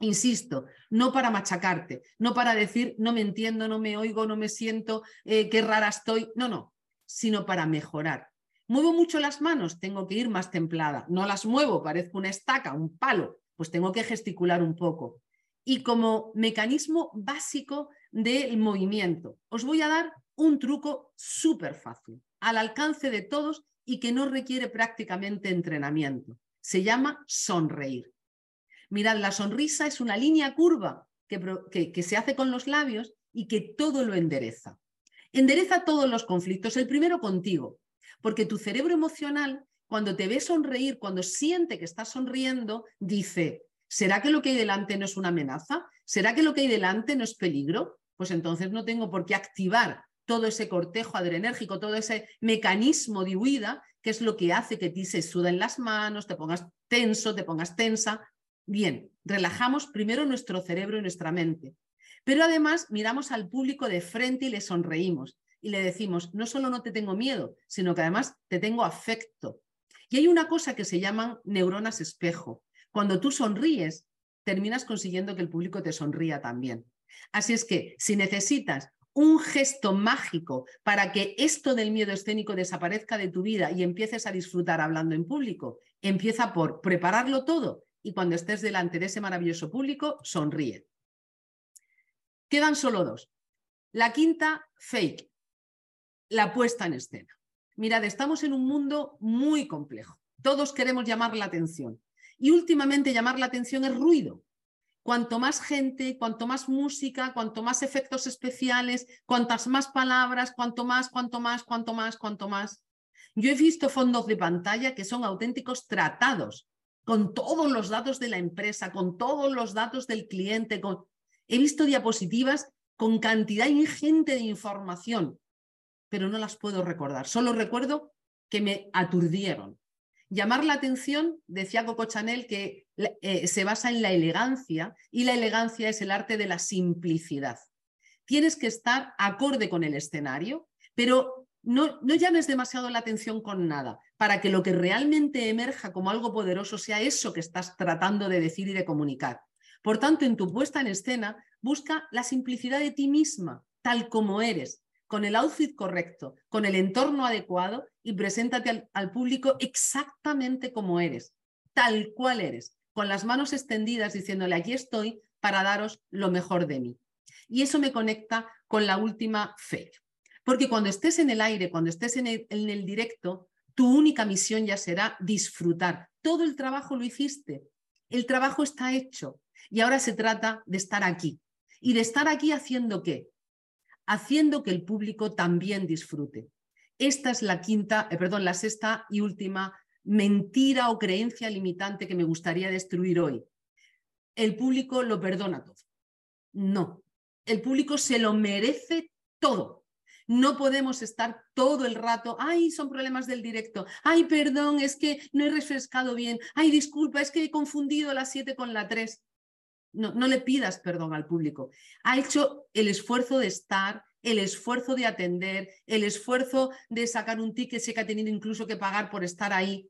Insisto, no para machacarte, no para decir no me entiendo, no me oigo, no me siento, eh, qué rara estoy, no, no, sino para mejorar. Muevo mucho las manos, tengo que ir más templada. No las muevo, parezco una estaca, un palo, pues tengo que gesticular un poco. Y como mecanismo básico del movimiento, os voy a dar un truco súper fácil, al alcance de todos y que no requiere prácticamente entrenamiento. Se llama sonreír. Mirad, la sonrisa es una línea curva que, que, se hace con los labios y que todo lo endereza. Endereza todos los conflictos, el primero contigo, porque tu cerebro emocional, cuando te ve sonreír, cuando siente que estás sonriendo, dice, ¿será que lo que hay delante no es una amenaza? ¿Será que lo que hay delante no es peligro? Pues entonces no tengo por qué activar todo ese cortejo adrenérgico, todo ese mecanismo de huida, que es lo que hace que ti se suden las manos, te pongas tenso, te pongas tensa. Bien, relajamos primero nuestro cerebro y nuestra mente, pero además miramos al público de frente y le sonreímos y le decimos, no solo no te tengo miedo, sino que además te tengo afecto. Y hay una cosa que se llaman neuronas espejo. Cuando tú sonríes, terminas consiguiendo que el público te sonría también. Así es que si necesitas un gesto mágico para que esto del miedo escénico desaparezca de tu vida y empieces a disfrutar hablando en público, empieza por prepararlo todo y cuando estés delante de ese maravilloso público, sonríe. Quedan solo dos. La quinta, fake la puesta en escena. Mirad, estamos en un mundo muy complejo. Todos queremos llamar la atención. Y últimamente llamar la atención es ruido. Cuanto más gente, cuanto más música, cuanto más efectos especiales, cuantas más palabras, cuanto más, cuanto más, cuanto más, cuanto más. Yo he visto fondos de pantalla que son auténticos tratados con todos los datos de la empresa, con todos los datos del cliente. Con... He visto diapositivas con cantidad ingente de información pero no las puedo recordar. Solo recuerdo que me aturdieron. Llamar la atención, decía Coco Chanel, que eh, se basa en la elegancia y la elegancia es el arte de la simplicidad. Tienes que estar acorde con el escenario, pero no, no llames demasiado la atención con nada, para que lo que realmente emerja como algo poderoso sea eso que estás tratando de decir y de comunicar. Por tanto, en tu puesta en escena, busca la simplicidad de ti misma, tal como eres, con el outfit correcto, con el entorno adecuado y preséntate al, público exactamente como eres, tal cual eres, con las manos extendidas diciéndole aquí estoy para daros lo mejor de mí. Y eso me conecta con la última fe. Porque cuando estés en el aire, cuando estés en el, en el directo, tu única misión ya será disfrutar. Todo el trabajo lo hiciste, el trabajo está hecho y ahora se trata de estar aquí. ¿Y de estar aquí haciendo qué? Haciendo que el público también disfrute. Esta es la quinta, eh, perdón, la sexta y última mentira o creencia limitante que me gustaría destruir hoy. El público lo perdona todo. No, el público se lo merece todo. No podemos estar todo el rato, ay, son problemas del directo, ay, perdón, es que no he refrescado bien, ay, disculpa, es que he confundido la 7 con la 3 no, le pidas perdón al público. Ha hecho el esfuerzo de estar, el esfuerzo de atender, el esfuerzo de sacar un ticket, sé que ha tenido incluso que pagar por estar ahí.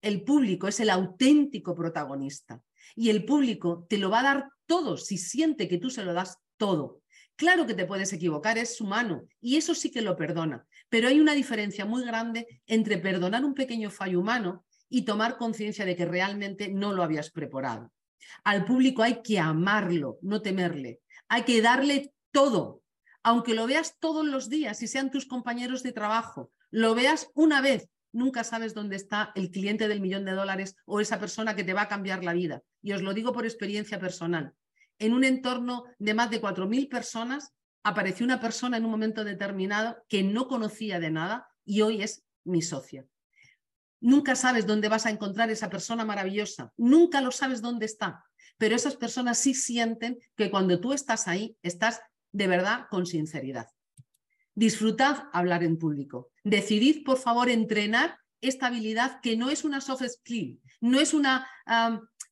El público es el auténtico protagonista y el público te lo va a dar todo si siente que tú se lo das todo. Claro que te puedes equivocar, es humano y eso sí que lo perdona, pero hay una diferencia muy grande entre perdonar un pequeño fallo humano y tomar conciencia de que realmente no lo habías preparado. Al público hay que amarlo, no temerle. Hay que darle todo, aunque lo veas todos los días y sean tus compañeros de trabajo, lo veas una vez nunca sabes dónde está el cliente del millón de dólares o esa persona que te va a cambiar la vida. Y os lo digo por experiencia personal. En un entorno de más de 4.000 personas, apareció una persona en un momento determinado que no conocía de nada y hoy es mi socia. Nunca sabes dónde vas a encontrar esa persona maravillosa, nunca lo sabes dónde está, pero esas personas sí sienten que cuando tú estás ahí, estás de verdad con sinceridad. Disfrutad hablar en público. Decidid, por favor, entrenar esta habilidad que no es una soft skill, no es una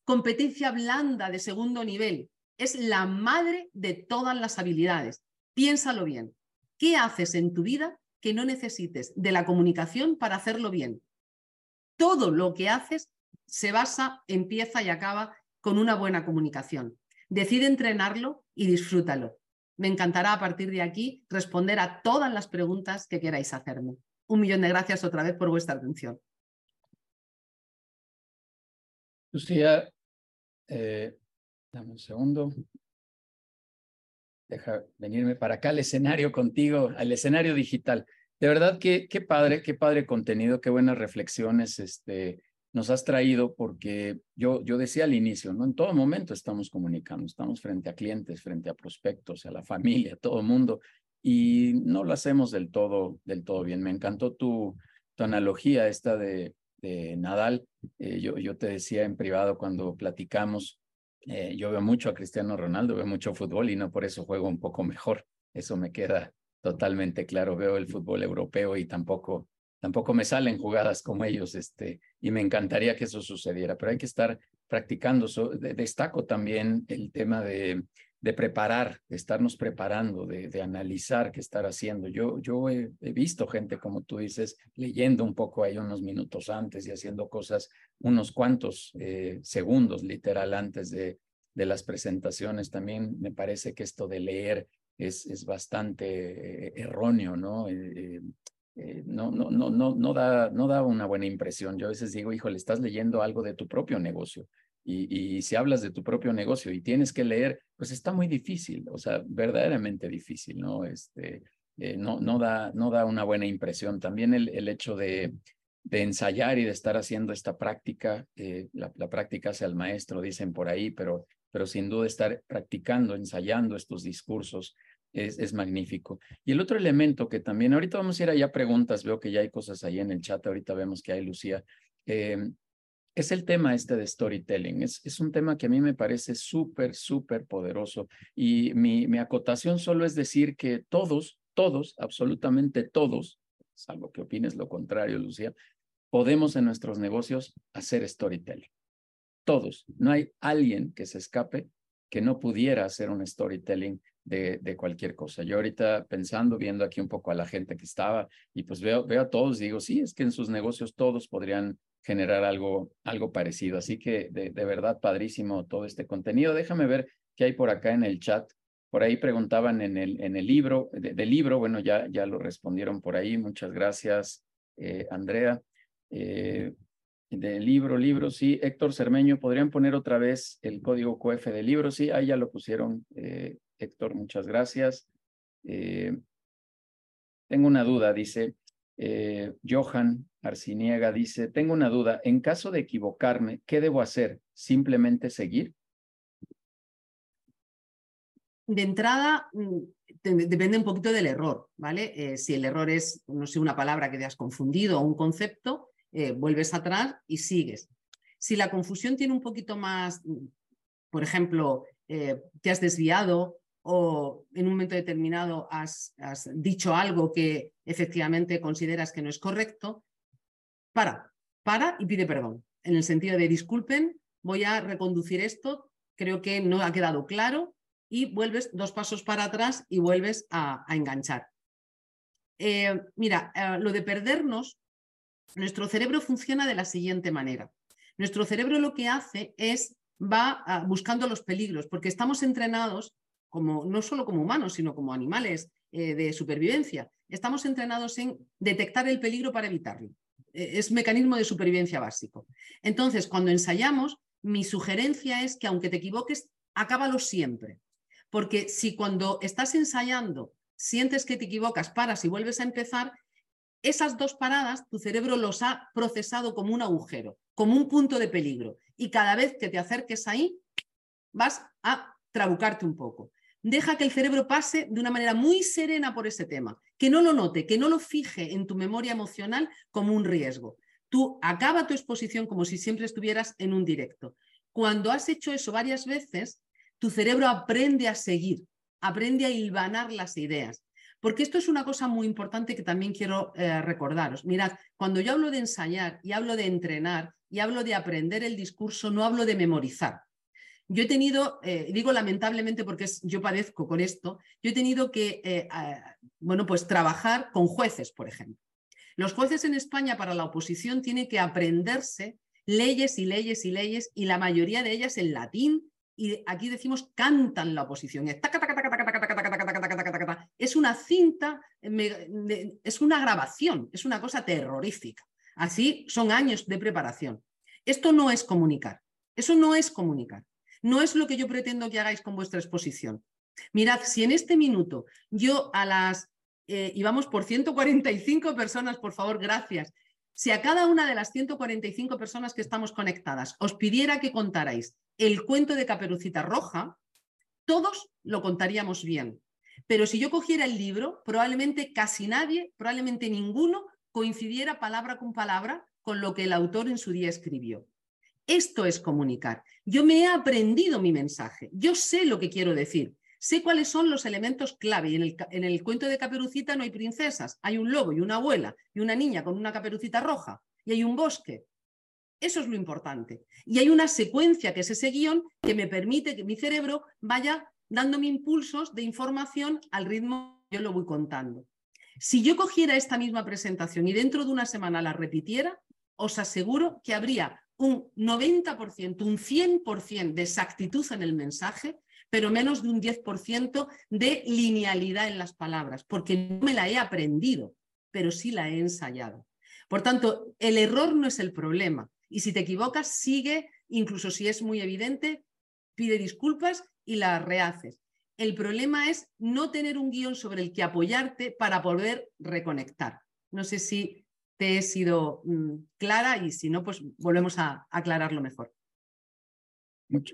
competencia blanda de segundo nivel, es la madre de todas las habilidades. Piénsalo bien. ¿Qué haces en tu vida que no necesites de la comunicación para hacerlo bien? Todo lo que haces se basa, empieza y acaba con una buena comunicación. Decide entrenarlo y disfrútalo. Me encantará a partir de aquí responder a todas las preguntas que queráis hacerme. Un millón de gracias otra vez por vuestra atención. Lucía, eh, dame un segundo. Deja venirme para acá al escenario contigo, al escenario digital. De verdad que qué padre, qué padre contenido, qué buenas reflexiones este, nos has traído, porque yo, yo decía al inicio, ¿no? En todo momento estamos comunicando, estamos frente a clientes, frente a prospectos, a la familia, a todo el mundo, y no lo hacemos del todo, del todo bien. Me encantó tu, tu analogía esta de, de Nadal. Eh, yo, yo te decía en privado cuando platicamos, eh, yo veo mucho a Cristiano Ronaldo, veo mucho fútbol y no por eso juego un poco mejor. Eso me queda totalmente claro. Veo el fútbol europeo y tampoco, tampoco me salen jugadas como ellos, este, y me encantaría que eso sucediera, pero hay que estar practicando. destaco también el tema de, de preparar, de estarnos preparando, de, de, analizar qué estar haciendo. Yo, yo he, visto gente, como tú dices, leyendo un poco ahí unos minutos antes y haciendo cosas unos cuantos eh, segundos literal antes de, de las presentaciones. También me parece que esto de leer es, es bastante eh, erróneo, ¿no? Eh, no, no, no, no, no, da, no da una buena impresión. Yo a veces digo, híjole, estás leyendo algo de tu propio negocio y, si hablas de tu propio negocio y tienes que leer, pues está muy difícil, o sea, verdaderamente difícil, ¿no? Este, eh, no, no, da, no da una buena impresión. También el, el hecho de, de ensayar y de estar haciendo esta práctica, eh, la, la, práctica hace al maestro, dicen por ahí, pero, pero sin duda estar practicando, ensayando estos discursos es, es, magnífico. Y el otro elemento que también, ahorita vamos a ir allá preguntas, veo que ya hay cosas ahí en el chat, ahorita vemos que hay Lucía. Eh, es el tema este de storytelling. Es, es un tema que a mí me parece súper, súper poderoso. Y mi, mi acotación solo es decir que todos, todos, absolutamente todos, salvo que opines lo contrario, Lucía, podemos en nuestros negocios hacer storytelling. Todos. No hay alguien que se escape que no pudiera hacer un storytelling de, de, cualquier cosa. Yo ahorita pensando, viendo aquí un poco a la gente que estaba y pues veo, veo a todos, digo, sí, es que en sus negocios todos podrían generar algo, algo parecido. Así que de, de, verdad, padrísimo todo este contenido. Déjame ver qué hay por acá en el chat. Por ahí preguntaban en el, en el libro, del de libro, bueno, ya, ya lo respondieron por ahí. Muchas gracias, eh, Andrea. Eh, del libro, libro, sí. Héctor Cermeño, ¿podrían poner otra vez el código QF del libro? Sí, ahí ya lo pusieron. Eh, Héctor, muchas gracias. Eh, tengo una duda, dice, eh, Johan Arciniega dice, tengo una duda, en caso de equivocarme, ¿qué debo hacer? ¿Simplemente seguir? De entrada, mm, depende un poquito del error, ¿vale? Si el error es, no sé, una palabra que te has confundido o un concepto, eh, vuelves atrás y sigues. Si la confusión tiene un poquito más, mm, por ejemplo, eh, te has desviado o en un momento determinado has, dicho algo que efectivamente consideras que no es correcto, para, para y pide perdón. En el sentido de disculpen, voy a reconducir esto, creo que no ha quedado claro y vuelves dos pasos para atrás y vuelves a, a enganchar. Eh, mira, eh, lo de perdernos, nuestro cerebro funciona de la siguiente manera. Nuestro cerebro lo que hace es va uh, buscando los peligros, porque estamos entrenados como, no solo como humanos, sino como animales eh, de supervivencia. Estamos entrenados en detectar el peligro para evitarlo. Eh, es mecanismo de supervivencia básico. Entonces, cuando ensayamos, mi sugerencia es que aunque te equivoques, acábalo siempre. Porque si cuando estás ensayando sientes que te equivocas, paras y vuelves a empezar, esas dos paradas tu cerebro los ha procesado como un agujero, como un punto de peligro. Y cada vez que te acerques ahí, vas a trabucarte un poco. Deja que el cerebro pase de una manera muy serena por ese tema, que no lo note, que no lo fije en tu memoria emocional como un riesgo. Tú acaba tu exposición como si siempre estuvieras en un directo. Cuando has hecho eso varias veces, tu cerebro aprende a seguir, aprende a hilvanar las ideas. Porque esto es una cosa muy importante que también quiero eh, recordaros. Mirad, cuando yo hablo de ensayar y hablo de entrenar y hablo de aprender el discurso, no hablo de memorizar. Yo he tenido, eh, digo lamentablemente porque yo padezco con esto, yo he tenido que, eh, bueno, pues trabajar con jueces, por ejemplo. Los jueces en España para la oposición tienen que aprenderse leyes y leyes y leyes y la mayoría de ellas en latín y aquí decimos cantan la oposición. Es una cinta, es una grabación, es una cosa terrorífica. Así son años de preparación. Esto no es comunicar, eso no es comunicar. No es lo que yo pretendo que hagáis con vuestra exposición. Mirad, si en este minuto yo a las, eh, y vamos por 145 personas, por favor, gracias. Si a cada una de las 145 personas que estamos conectadas os pidiera que contarais el cuento de Caperucita Roja, todos lo contaríamos bien. Pero si yo cogiera el libro, probablemente casi nadie, probablemente ninguno, coincidiera palabra con palabra con lo que el autor en su día escribió. Esto es comunicar. Yo me he aprendido mi mensaje, yo sé lo que quiero decir, sé cuáles son los elementos clave. en el, en el cuento de Caperucita no hay princesas, hay un lobo y una abuela y una niña con una caperucita roja y hay un bosque. Eso es lo importante. Y hay una secuencia que es ese guion que me permite que mi cerebro vaya dándome impulsos de información al ritmo que yo lo voy contando. Si yo cogiera esta misma presentación y dentro de una semana la repitiera, os aseguro que habría un 90%, un 100% de exactitud en el mensaje, pero menos de un 10% de linealidad en las palabras, porque no me la he aprendido, pero sí la he ensayado. Por tanto, el error no es el problema. Y si te equivocas, sigue, incluso si es muy evidente, pide disculpas y la rehaces. El problema es no tener un guion sobre el que apoyarte para poder reconectar. No sé si te he sido mm, clara y si no, pues volvemos a aclararlo mejor.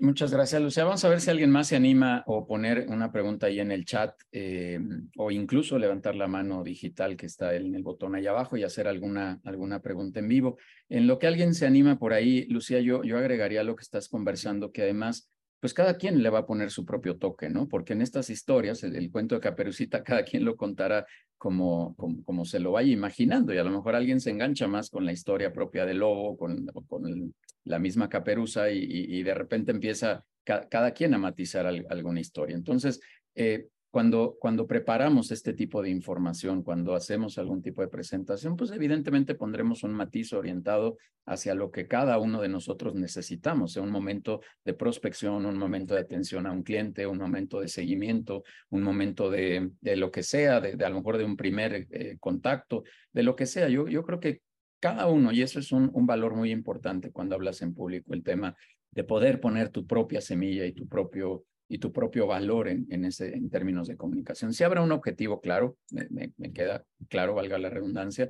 Muchas gracias, Lucía. Vamos a ver si alguien más se anima o poner una pregunta ahí en el chat eh, o incluso levantar la mano digital que está en el botón ahí abajo y hacer alguna, alguna pregunta en vivo. En lo que alguien se anima por ahí, Lucía, yo, yo agregaría lo que estás conversando, que además pues cada quien le va a poner su propio toque, ¿no? Porque en estas historias, el, cuento de Caperucita, cada quien lo contará como, como, se lo vaya imaginando y a lo mejor alguien se engancha más con la historia propia del lobo, con, con la misma caperuza y, de repente empieza cada quien a matizar alguna historia. Entonces, eh, cuando, cuando preparamos este tipo de información, cuando hacemos algún tipo de presentación, pues evidentemente pondremos un matiz orientado hacia lo que cada uno de nosotros necesitamos, sea un momento de prospección, un momento de atención a un cliente, un momento de seguimiento, un momento de, de lo que sea, de, a lo mejor de un primer eh, contacto, de lo que sea. Yo, yo creo que cada uno, y eso es un, un valor muy importante cuando hablas en público, el tema de poder poner tu propia semilla y tu propio y tu propio valor en, en, ese, en términos de comunicación. Si habrá un objetivo claro, me, queda claro, valga la redundancia,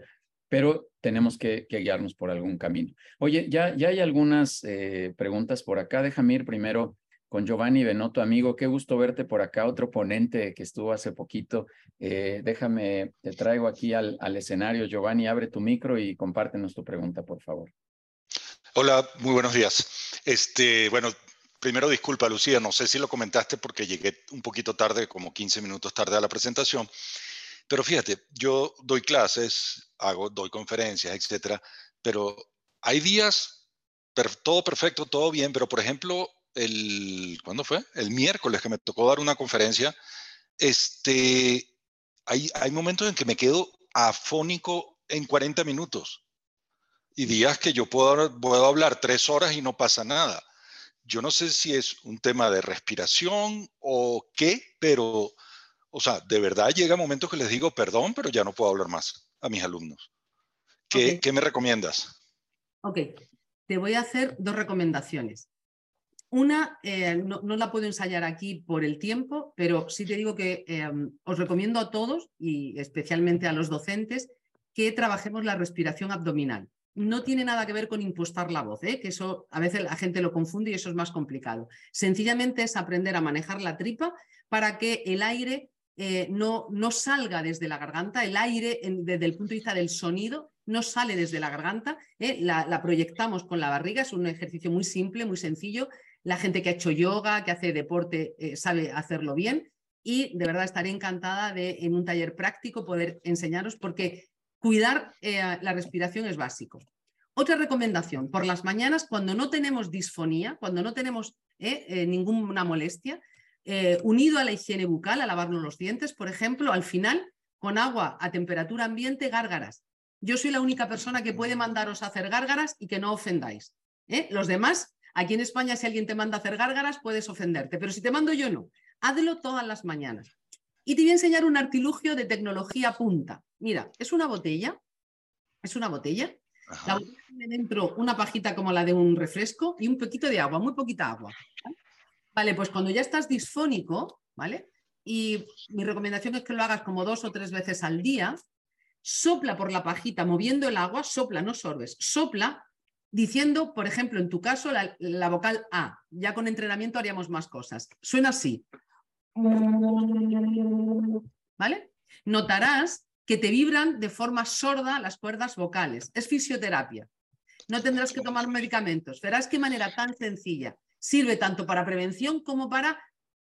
pero tenemos que, guiarnos por algún camino. Oye, ya, ya hay algunas eh, preguntas por acá. Déjame ir primero con Giovanni Benotto, amigo. Qué gusto verte por acá, otro ponente que estuvo hace poquito. Eh, déjame, te traigo aquí al, al escenario. Giovanni, abre tu micro y compártenos tu pregunta, por favor. Hola, muy buenos días. Este, bueno, Primero, disculpa, Lucía, no sé si lo comentaste porque llegué un poquito tarde, como 15 minutos tarde a la presentación. Pero fíjate, yo doy clases, hago, doy conferencias, etcétera, pero hay días, todo perfecto, todo bien, pero por ejemplo, el, ¿cuándo fue? El miércoles que me tocó dar una conferencia, este, hay, hay momentos en que me quedo afónico en 40 minutos y días que yo puedo, puedo hablar tres horas y no pasa nada yo no sé si es un tema de respiración o qué, pero, o sea, de verdad llega momentos que les digo, perdón, pero ya no puedo hablar más a mis alumnos. ¿Qué, me recomiendas? Ok, te voy a hacer dos recomendaciones. Una, eh, no, la puedo ensayar aquí por el tiempo, pero sí te digo que eh, os recomiendo a todos y especialmente a los docentes que trabajemos la respiración abdominal. No tiene nada que ver con impostar la voz, ¿eh? que eso a veces la gente lo confunde y eso es más complicado. Sencillamente es aprender a manejar la tripa para que el aire eh, no, no, salga desde la garganta, el aire desde el punto de vista del sonido no sale desde la garganta, ¿eh? la, proyectamos con la barriga, es un ejercicio muy simple, muy sencillo. La gente que ha hecho yoga, que hace deporte, sabe hacerlo bien y de verdad estaré encantada de en un taller práctico poder enseñaros porque cuidar eh, la respiración es básico. Otra recomendación, por las mañanas cuando no tenemos disfonía, cuando no tenemos eh, eh, ninguna molestia, unido a la higiene bucal, a lavarnos los dientes, por ejemplo, al final, con agua a temperatura ambiente, gárgaras. Yo soy la única persona que puede mandaros a hacer gárgaras y que no ofendáis. Los demás, aquí en España, si alguien te manda a hacer gárgaras, puedes ofenderte, pero si te mando yo, no. Hazlo todas las mañanas. Y te voy a enseñar un artilugio de tecnología punta. Mira, es una botella, es una botella. La botella tiene dentro una pajita como la de un refresco y un poquito de agua, muy poquita agua. ¿vale? pues cuando ya estás disfónico, ¿vale? Y mi recomendación es que lo hagas como dos o tres veces al día. Sopla por la pajita, moviendo el agua, sopla, no sorbes, sopla diciendo, por ejemplo, en tu caso, la, vocal A. Ya con entrenamiento haríamos más cosas. Suena así. ¿Vale? Notarás que te vibran de forma sorda las cuerdas vocales. Es fisioterapia. No tendrás que tomar medicamentos. Verás qué manera tan sencilla. Sirve tanto para prevención como para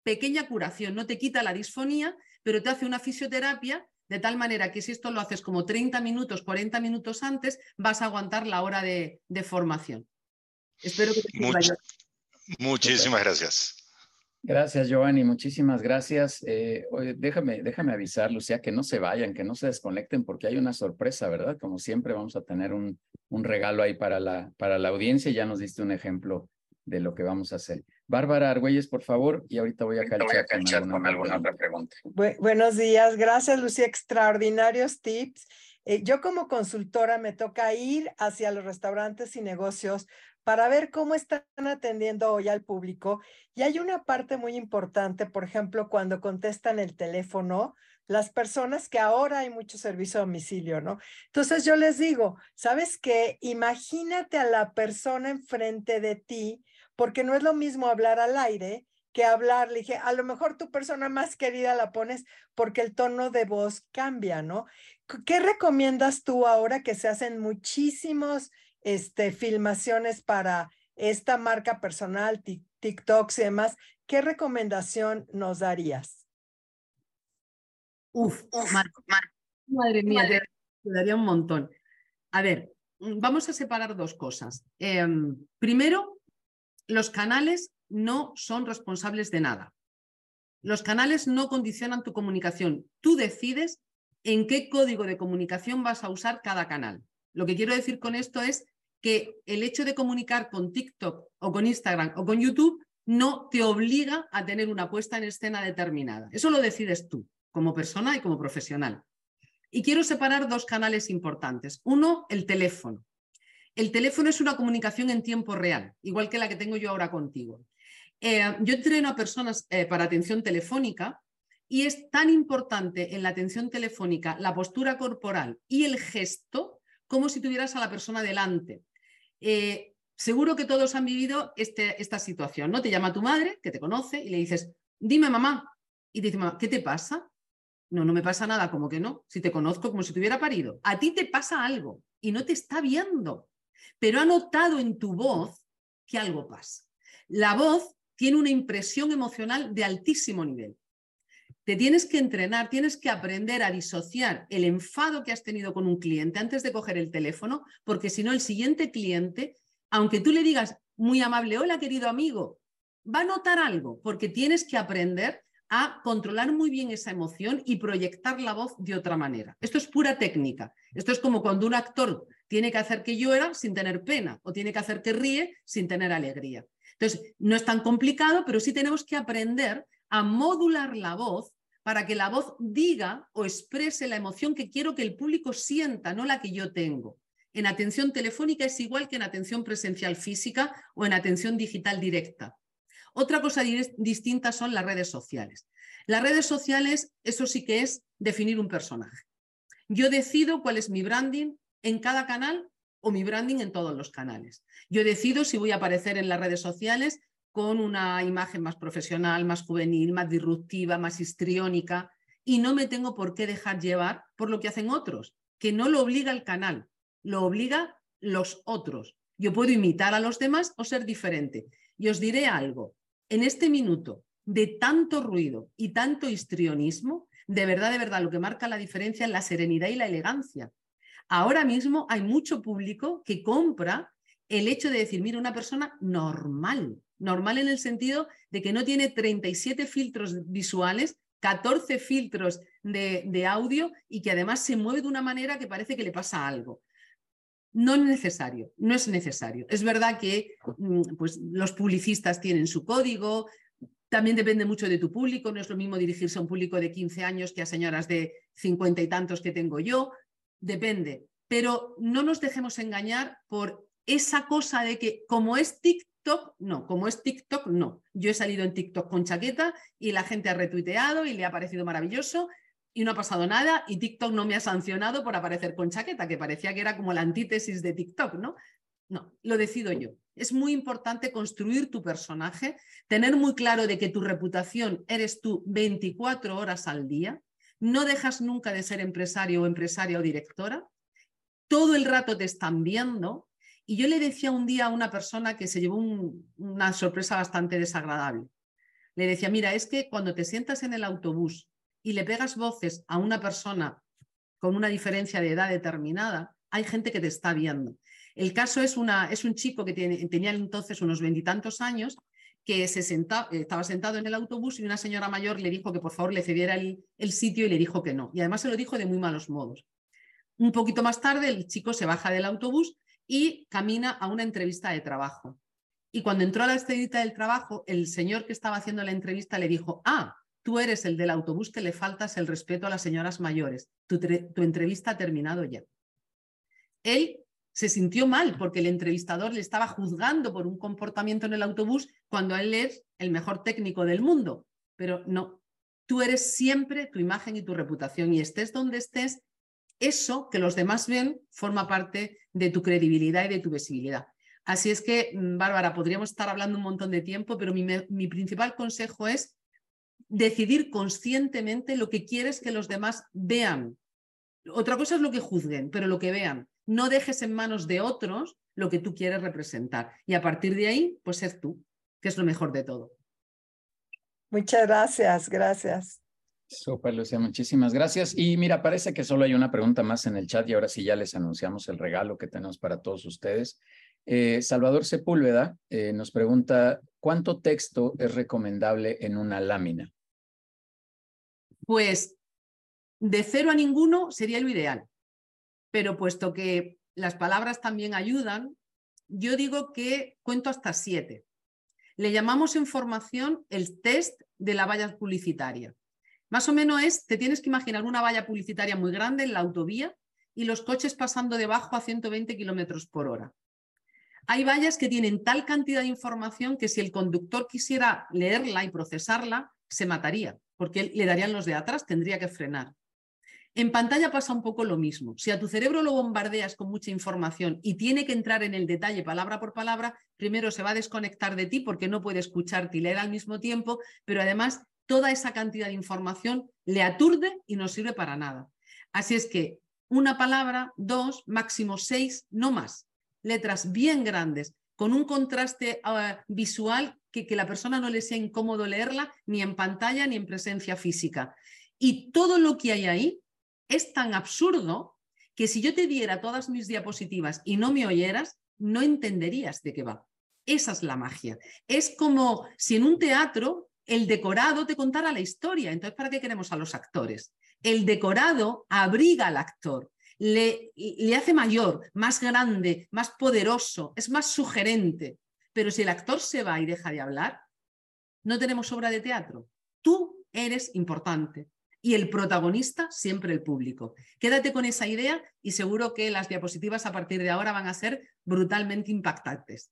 pequeña curación. No te quita la disfonía, pero te hace una fisioterapia de tal manera que si esto lo haces como 30 minutos, 40 minutos antes, vas a aguantar la hora de, formación. Espero que te Muchísimas gracias. Gracias, Giovanni. Muchísimas gracias. Eh, déjame, déjame avisar, Lucía, que no se vayan, que no se desconecten, porque hay una sorpresa, ¿verdad? Como siempre, vamos a tener un, un regalo ahí para la, para la audiencia. Ya nos diste un ejemplo de lo que vamos a hacer. Bárbara Argüelles, por favor, y ahorita voy a calchar, con, alguna, otra pregunta. buenos días, gracias Lucía, extraordinarios tips. Eh, yo como consultora me toca ir hacia los restaurantes y negocios para ver cómo están atendiendo hoy al público. Y hay una parte muy importante, por ejemplo, cuando contestan el teléfono, las personas que ahora hay mucho servicio a domicilio, ¿no? Entonces yo les digo, ¿sabes qué? Imagínate a la persona enfrente de ti porque no es lo mismo hablar al aire que hablar, le dije, a lo mejor tu persona más querida la pones porque el tono de voz cambia, ¿no? ¿Qué recomiendas tú ahora que se hacen muchísimos este, filmaciones para esta marca personal, TikToks y demás? ¿Qué recomendación nos darías? Uf, madre mía, te, daría un montón. A ver, mm, vamos a separar dos cosas. Em, primero, los canales no son responsables de nada. Los canales no condicionan tu comunicación. Tú decides en qué código de comunicación vas a usar cada canal. Lo que quiero decir con esto es que el hecho de comunicar con TikTok o con Instagram o con YouTube no te obliga a tener una puesta en escena determinada. Eso lo decides tú, como persona y como profesional. Y quiero separar dos canales importantes. Uno, el teléfono. El teléfono es una comunicación en tiempo real, igual que la que tengo yo ahora contigo. Eh, yo entreno a personas eh, para atención telefónica y es tan importante en la atención telefónica la postura corporal y el gesto como si tuvieras a la persona delante. Eh, seguro que todos han vivido este, esta situación, ¿no? Te llama tu madre, que te conoce, y le dices, dime mamá. Y te dice, mamá, ¿qué te pasa? No, no me pasa nada, como que no. Si te conozco como si te hubiera parido. A ti te pasa algo y no te está viendo pero ha notado en tu voz que algo pasa. La voz tiene una impresión emocional de altísimo nivel. Te tienes que entrenar, tienes que aprender a disociar el enfado que has tenido con un cliente antes de coger el teléfono, porque si no, el siguiente cliente, aunque tú le digas muy amable, hola querido amigo, va a notar algo, porque tienes que aprender a controlar muy bien esa emoción y proyectar la voz de otra manera. Esto es pura técnica. Esto es como cuando un actor tiene que hacer que llora sin tener pena o tiene que hacer que ríe sin tener alegría. Entonces, no es tan complicado, pero sí tenemos que aprender a modular la voz para que la voz diga o exprese la emoción que quiero que el público sienta, no la que yo tengo. En atención telefónica es igual que en atención presencial física o en atención digital directa. Otra cosa distinta son las redes sociales. Las redes sociales, eso sí que es definir un personaje. Yo decido cuál es mi branding en cada canal o mi branding en todos los canales. Yo decido si voy a aparecer en las redes sociales con una imagen más profesional, más juvenil, más disruptiva, más histriónica, y no me tengo por qué dejar llevar por lo que hacen otros, que no lo obliga el canal, lo obliga los otros. Yo puedo imitar a los demás o ser diferente. Y os diré algo, en este minuto de tanto ruido y tanto histrionismo, de verdad, de verdad, lo que marca la diferencia es la serenidad y la elegancia. Ahora mismo hay mucho público que compra el hecho de decir, mira, una persona normal, normal en el sentido de que no tiene 37 filtros visuales, 14 filtros de, audio y que además se mueve de una manera que parece que le pasa algo. No es necesario, no es necesario. Es verdad que mm, pues, los publicistas tienen su código, también depende mucho de tu público, no es lo mismo dirigirse a un público de 15 años que a señoras de 50 y tantos que tengo yo, depende. Pero no nos dejemos engañar por esa cosa de que como es TikTok, no, como es TikTok, no. Yo he salido en TikTok con chaqueta y la gente ha retuiteado y le ha parecido maravilloso y no ha pasado nada y TikTok no me ha sancionado por aparecer con chaqueta, que parecía que era como la antítesis de TikTok, ¿no? No, lo decido yo. Es muy importante construir tu personaje, tener muy claro de que tu reputación eres tú 24 horas al día, no dejas nunca de ser empresario o empresaria o directora, todo el rato te están viendo. Y yo le decía un día a una persona que se llevó una sorpresa bastante desagradable. Le decía, mira, es que cuando te sientas en el autobús y le pegas voces a una persona con una diferencia de edad determinada, hay gente que te está viendo. El caso es, una, es un chico que tenía entonces unos veintitantos años que se estaba sentado en el autobús y una señora mayor le dijo que por favor le cediera el sitio y le dijo que no. Y además se lo dijo de muy malos modos. Un poquito más tarde el chico se baja del autobús y camina a una entrevista de trabajo. Y cuando entró a la entrevista del trabajo, el señor que estaba haciendo la entrevista le dijo, ah, tú eres el del autobús que le faltas el respeto a las señoras mayores. Tu, tu entrevista ha terminado ya. Él se sintió mal porque el entrevistador le estaba juzgando por un comportamiento en el autobús cuando él es el mejor técnico del mundo. Pero no, tú eres siempre tu imagen y tu reputación y estés donde estés, eso que los demás ven forma parte de tu credibilidad y de tu visibilidad. Así es que, mm, Bárbara, podríamos estar hablando un montón de tiempo, pero mi, mi principal consejo es decidir conscientemente lo que quieres que los demás vean. Otra cosa es lo que juzguen, pero lo que vean no dejes en manos de otros lo que tú quieres representar. Y a partir de ahí, pues ser tú, que es lo mejor de todo. Muchas gracias, gracias. Súper, Lucía, muchísimas gracias. Y mira, parece que solo hay una pregunta más en el chat y ahora sí ya les anunciamos el regalo que tenemos para todos ustedes. Eh, Salvador Sepúlveda eh, nos pregunta, ¿cuánto texto es recomendable en una lámina? Pues de cero a ninguno sería lo ideal pero puesto que las palabras también ayudan, yo digo que cuento hasta siete. Le llamamos en formación el test de la valla publicitaria. Más o menos es, te tienes que imaginar una valla publicitaria muy grande en la autovía y los coches pasando debajo a 120 kilómetros por hora. Hay vallas que tienen tal cantidad de información que si el conductor quisiera leerla y procesarla, se mataría, porque le darían los de atrás, tendría que frenar. En pantalla pasa un poco lo mismo. Si a tu cerebro lo bombardeas con mucha información y tiene que entrar en el detalle palabra por palabra, primero se va a desconectar de ti porque no puede escucharte y leer al mismo tiempo, pero además toda esa cantidad de información le aturde y no sirve para nada. Así es que una palabra, dos, máximo seis, no más. Letras bien grandes, con un contraste ah, visual que, que la persona no le sea incómodo leerla ni en pantalla ni en presencia física. Y todo lo que hay ahí es tan absurdo que si yo te diera todas mis diapositivas y no me oyeras, no entenderías de qué va. Esa es la magia. Es como si en un teatro el decorado te contara la historia. Entonces, ¿para qué queremos a los actores? El decorado abriga al actor, le, le hace mayor, más grande, más poderoso, es más sugerente. Pero si el actor se va y deja de hablar, no tenemos obra de teatro. Tú eres importante, y el protagonista siempre el público. Quédate con esa idea y seguro que las diapositivas a partir de ahora van a ser brutalmente impactantes.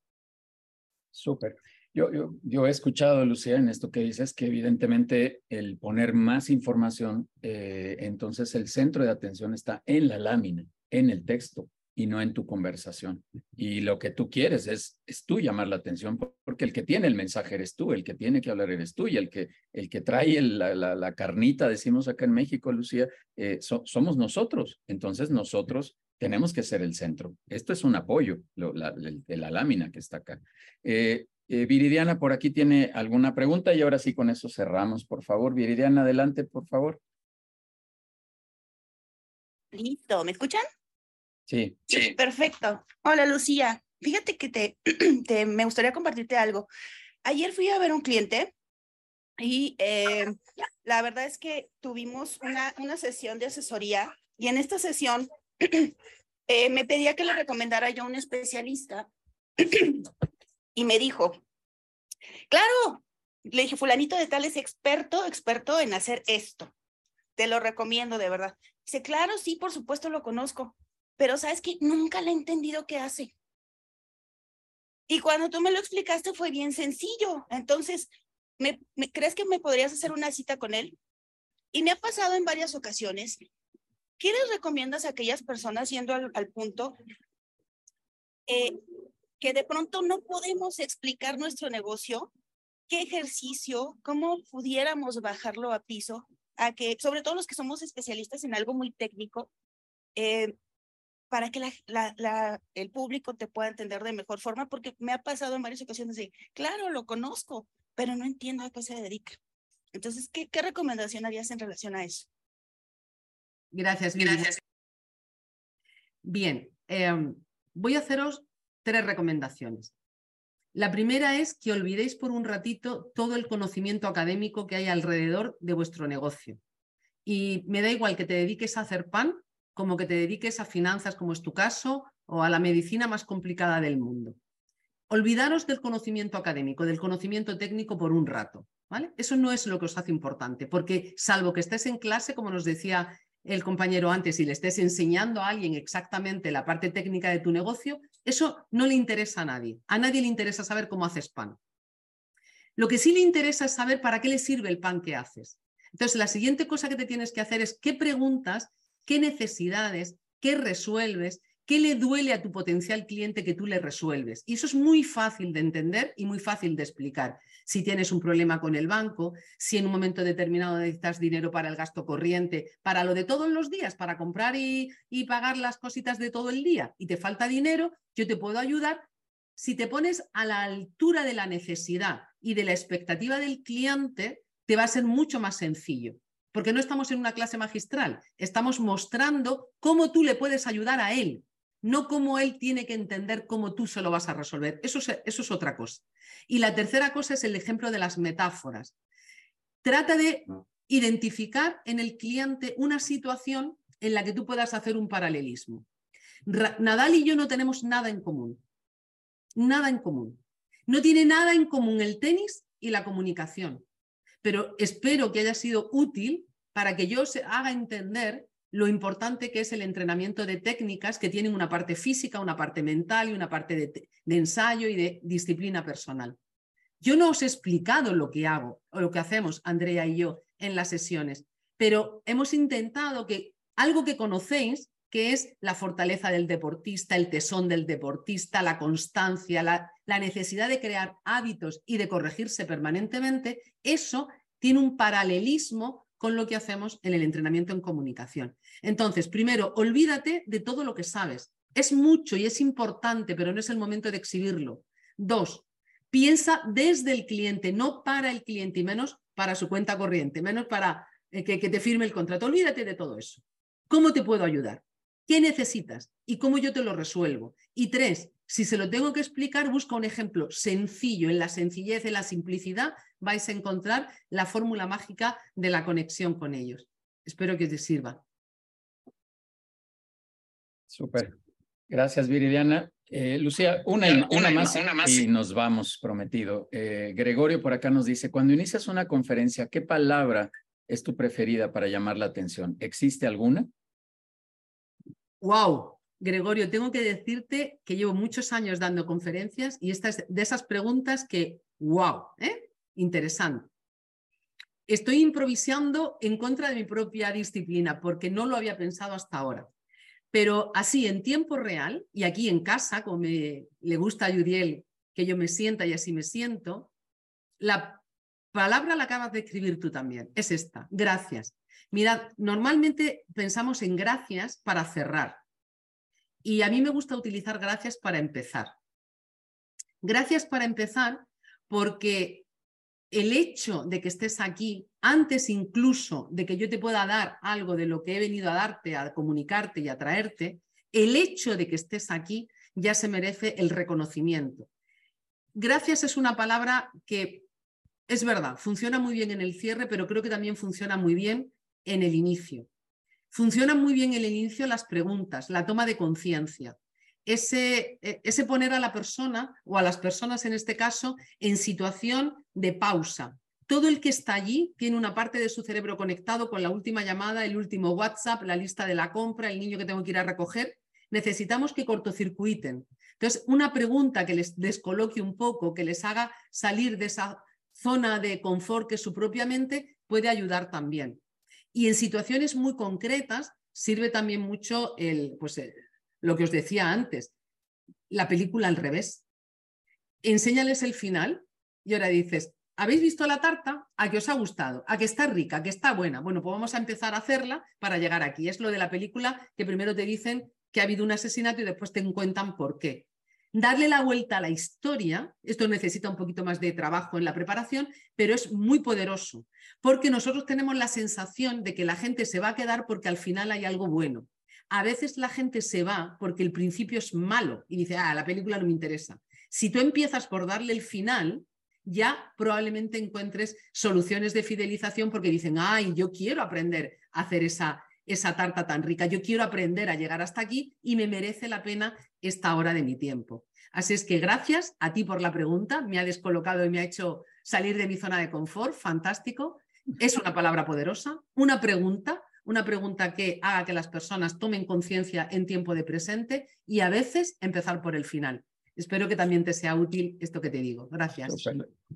Súper. Yo, he escuchado, Lucía, en esto que dices, que evidentemente el poner más información, eh, entonces el centro de atención está en la lámina, en el texto y no en tu conversación. Y lo que tú quieres es, tú llamar la atención, porque el que tiene el mensaje eres tú, el que tiene que hablar eres tú, y el que, el que trae la, carnita, decimos acá en México, Lucía, eh, somos nosotros. Entonces nosotros tenemos que ser el centro. Esto es un apoyo de la lámina que está acá. Eh, eh, Viridiana, por aquí tiene alguna pregunta y ahora sí con eso cerramos, por favor. Viridiana, adelante, por favor. Listo, ¿me escuchan? Sí. Sí, perfecto. Hola, Lucía. Fíjate que te, me gustaría compartirte algo. Ayer fui a ver a un cliente y eh, la verdad es que tuvimos una, una sesión de asesoría y en esta sesión eh, me pedía que le recomendara yo a un especialista y me dijo, claro, le dije, fulanito de tal es experto, experto en hacer esto. Te lo recomiendo de verdad. Dice, claro, sí, por supuesto lo conozco, pero sabes que nunca le he entendido qué hace. Y cuando tú me lo explicaste fue bien sencillo. Entonces, ¿me, crees que me podrías hacer una cita con él? Y me ha pasado en varias ocasiones ¿Qué les recomiendas a aquellas personas, yendo al, punto, eh, que de pronto no podemos explicar nuestro negocio? ¿Qué ejercicio, cómo pudiéramos bajarlo a piso? A que, sobre todo los que somos especialistas en algo muy técnico, eh, para que la, la, el público te pueda entender de mejor forma, porque me ha pasado en varias ocasiones de, claro, lo conozco, pero no entiendo a qué se dedica. Entonces, ¿qué, qué recomendación harías en relación a eso? Gracias, Gracias. Bien, em, voy a haceros tres recomendaciones. La primera es que olvidéis por un ratito todo el conocimiento académico que hay alrededor de vuestro negocio. Y me da igual que te dediques a hacer pan como que te dediques a finanzas, como es tu caso, o a la medicina más complicada del mundo. Olvidaros del conocimiento académico, del conocimiento técnico por un rato. ¿vale? Eso no es lo que os hace importante, porque salvo que estés en clase, como nos decía el compañero antes y le estés enseñando a alguien exactamente la parte técnica de tu negocio, eso no le interesa a nadie. A nadie le interesa saber cómo haces pan. Lo que sí le interesa es saber para qué le sirve el pan que haces. Entonces, la siguiente cosa que te tienes que hacer es qué preguntas, qué necesidades, qué resuelves ¿Qué le duele a tu potencial cliente que tú le resuelves? Y eso es muy fácil de entender y muy fácil de explicar. Si tienes un problema con el banco, si en un momento determinado necesitas dinero para el gasto corriente, para lo de todos los días, para comprar y, pagar las cositas de todo el día y te falta dinero, yo te puedo ayudar. Si te pones a la altura de la necesidad y de la expectativa del cliente, te va a ser mucho más sencillo porque no estamos en una clase magistral, estamos mostrando cómo tú le puedes ayudar a él, no cómo él tiene que entender cómo tú se lo vas a resolver. Eso es, eso es otra cosa. Y la tercera cosa es el ejemplo de las metáforas. Trata de identificar en el cliente una situación en la que tú puedas hacer un paralelismo. Nadal y yo no tenemos nada en común. Nada en común. No tiene nada en común el tenis y la comunicación. Pero espero que haya sido útil para que yo se haga entender lo importante que es el entrenamiento de técnicas que tienen una parte física, una parte mental y una parte de, ensayo y de disciplina personal. Yo no os he explicado lo que hago o lo que hacemos, Andrea y yo, en las sesiones, pero hemos intentado que algo que conocéis, que es la fortaleza del deportista, el tesón del deportista, la constancia, la, necesidad de crear hábitos y de corregirse permanentemente, eso tiene un paralelismo con lo que hacemos en el entrenamiento en comunicación. Entonces, primero, olvídate de todo lo que sabes. Es mucho y es importante, pero no es el momento de exhibirlo. Dos, piensa desde el cliente, no para el cliente y menos para su cuenta corriente, menos para eh, que, que te firme el contrato. Olvídate de todo eso. ¿Cómo te puedo ayudar? ¿Qué necesitas? ¿Y cómo yo te lo resuelvo? Y tres, si se lo tengo que explicar, busca un ejemplo sencillo. En la sencillez, en la simplicidad, vais a encontrar la fórmula mágica de la conexión con ellos. Espero que te sirva. Súper. Gracias, Viridiana. Eh, Lucía, una, una, más, y nos vamos, prometido. Eh, Gregorio por acá nos dice, cuando inicias una conferencia, ¿qué palabra es tu preferida para llamar la atención? ¿Existe alguna? Wow, Gregorio, tengo que decirte que llevo muchos años dando conferencias y esta es de esas preguntas que ¡Wow! ¿eh? Interesante. Estoy improvisando en contra de mi propia disciplina porque no lo había pensado hasta ahora. Pero así, en tiempo real, y aquí en casa, como le gusta a Yuriel que yo me sienta y así me siento, la palabra la acabas de escribir tú también, es esta, gracias. Mirad, normalmente pensamos en gracias para cerrar. Y a mí me gusta utilizar gracias para empezar. Gracias para empezar porque el hecho de que estés aquí, antes incluso de que yo te pueda dar algo de lo que he venido a darte, a comunicarte y a traerte, el hecho de que estés aquí ya se merece el reconocimiento. Gracias es una palabra que es verdad, funciona muy bien en el cierre, pero creo que también funciona muy bien en el inicio. Funciona muy bien en el inicio las preguntas, la toma de conciencia, ese, e, ese poner a la persona o a las personas en este caso en situación de pausa. Todo el que está allí tiene una parte de su cerebro conectado con la última llamada, el último WhatsApp, la lista de la compra, el niño que tengo que ir a recoger. Necesitamos que cortocircuiten. Entonces, una pregunta que les descoloque un poco, que les haga salir de esa zona de confort que es su propia mente, puede ayudar también. Y en situaciones muy concretas sirve también mucho el, pues, eh, lo que os decía antes, la película al revés. Enséñales el final y ahora dices, ¿habéis visto la tarta? ¿A que os ha gustado? ¿A que está rica? ¿A que está buena? Bueno, pues vamos a empezar a hacerla para llegar aquí. Es lo de la película que primero te dicen que ha habido un asesinato y después te cuentan por qué darle la vuelta a la historia, esto necesita un poquito más de trabajo en la preparación, pero es muy poderoso, porque nosotros tenemos la sensación de que la gente se va a quedar porque al final hay algo bueno. A veces la gente se va porque el principio es malo y dice, ah, la película no me interesa. Si tú empiezas por darle el final, ya probablemente encuentres soluciones de fidelización porque dicen, ay, yo quiero aprender a hacer esa, esa tarta tan rica. Yo quiero aprender a llegar hasta aquí y me merece la pena esta hora de mi tiempo. Así es que gracias a ti por la pregunta, me ha descolocado y me ha hecho salir de mi zona de confort, fantástico. Es una palabra poderosa, una pregunta, una pregunta que haga que las personas tomen conciencia en tiempo de presente y a veces empezar por el final. Espero que también te sea útil esto que te digo. Gracias.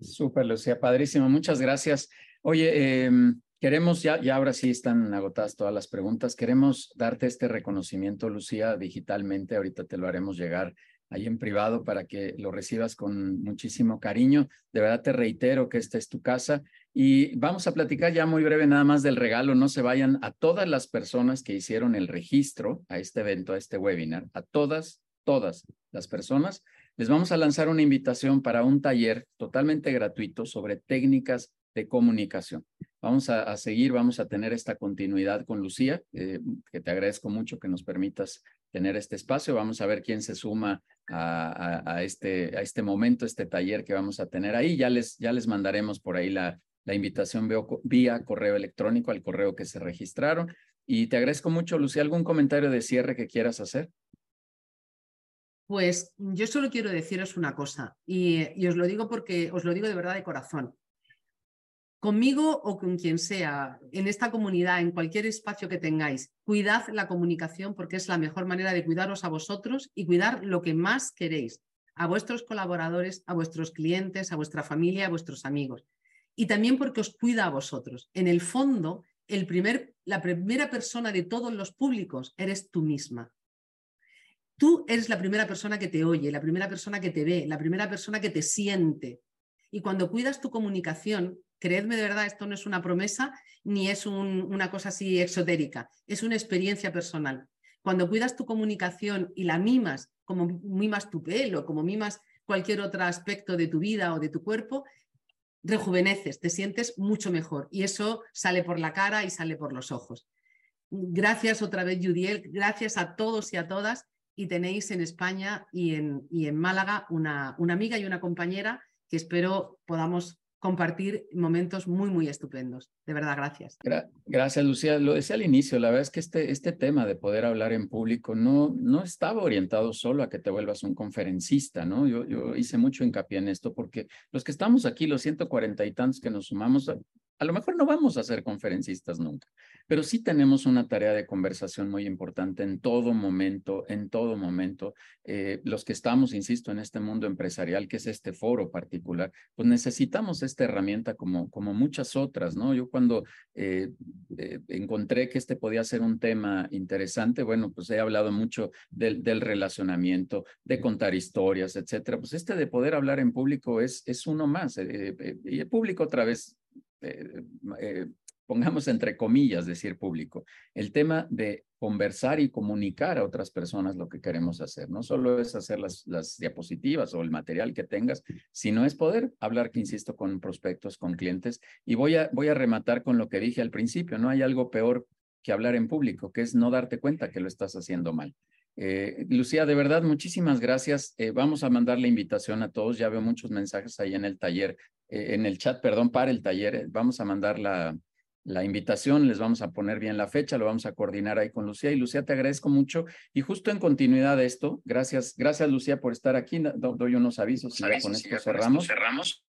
Súper, Lucía, padrísimo. Muchas gracias. Oye, em, Queremos, ya, ya ahora sí están agotadas todas las preguntas, queremos darte este reconocimiento, Lucía, digitalmente, ahorita te lo haremos llegar ahí en privado para que lo recibas con muchísimo cariño. De verdad te reitero que esta es tu casa y vamos a platicar ya muy breve nada más del regalo. No se vayan a todas las personas que hicieron el registro a este evento, a este webinar, a todas, todas las personas. Les vamos a lanzar una invitación para un taller totalmente gratuito sobre técnicas de comunicación. Vamos a, seguir, vamos a tener esta continuidad con Lucía, eh, que te agradezco mucho que nos permitas tener este espacio. Vamos a ver quién se suma a, este, a este momento, este taller que vamos a tener ahí. Ya les, ya les mandaremos por ahí la, la invitación vía, vía correo electrónico al correo que se registraron. Y te agradezco mucho, Lucía. ¿Algún comentario de cierre que quieras hacer? Pues yo solo quiero deciros una cosa, y, y, os lo digo porque os lo digo de verdad de corazón conmigo o con quien sea, en esta comunidad, en cualquier espacio que tengáis, cuidad la comunicación porque es la mejor manera de cuidaros a vosotros y cuidar lo que más queréis, a vuestros colaboradores, a vuestros clientes, a vuestra familia, a vuestros amigos. Y también porque os cuida a vosotros. En el fondo, el primer, la primera persona de todos los públicos eres tú misma. Tú eres la primera persona que te oye, la primera persona que te ve, la primera persona que te siente. Y cuando cuidas tu comunicación, creedme de verdad, esto no es una promesa ni es una cosa así exotérica, es una experiencia personal. Cuando cuidas tu comunicación y la mimas, como mimas tu pelo, como mimas cualquier otro aspecto de tu vida o de tu cuerpo, rejuveneces, te sientes mucho mejor y eso sale por la cara y sale por los ojos. Gracias otra vez, Judiel, gracias a todos y a todas y tenéis en España y en, Málaga una amiga y una compañera que espero podamos compartir momentos muy, muy estupendos. De verdad, gracias. gracias, Lucía. Lo decía al inicio, la verdad es que este, este tema de poder hablar en público no, no estaba orientado solo a que te vuelvas un conferencista, ¿no? Yo, yo hice mucho hincapié en esto porque los que estamos aquí, los 140 y tantos que nos sumamos, A lo mejor no vamos a ser conferencistas nunca, pero sí tenemos una tarea de conversación muy importante en todo momento, en todo momento. Eh, los que estamos, insisto, en este mundo empresarial, que es este foro particular, pues necesitamos esta herramienta como, como muchas otras, ¿no? Yo cuando eh, eh, encontré que este podía ser un tema interesante, bueno, pues he hablado mucho del, del relacionamiento, de contar historias, etcétera. Pues este de poder hablar en público es, es uno más. y el público otra vez eh, eh, pongamos entre comillas, decir público, el tema de conversar y comunicar a otras personas lo que queremos hacer. No solo es hacer las, las diapositivas o el material que tengas, sino es poder hablar, que insisto, con prospectos, con clientes. Y voy a, voy a rematar con lo que dije al principio, no hay algo peor que hablar en público, que es no darte cuenta que lo estás haciendo mal. Eh, Lucía, de verdad, muchísimas gracias. Vamos a mandar la invitación a todos. Ya veo muchos mensajes ahí en el taller, eh, en el chat, perdón, para el taller. Vamos a mandar la, la invitación, les vamos a poner bien la fecha, lo vamos a coordinar ahí con Lucía. Y Lucía, te agradezco mucho. Y justo en continuidad de esto, gracias, gracias Lucía por estar aquí. doy unos avisos y con esto cerramos. cerramos.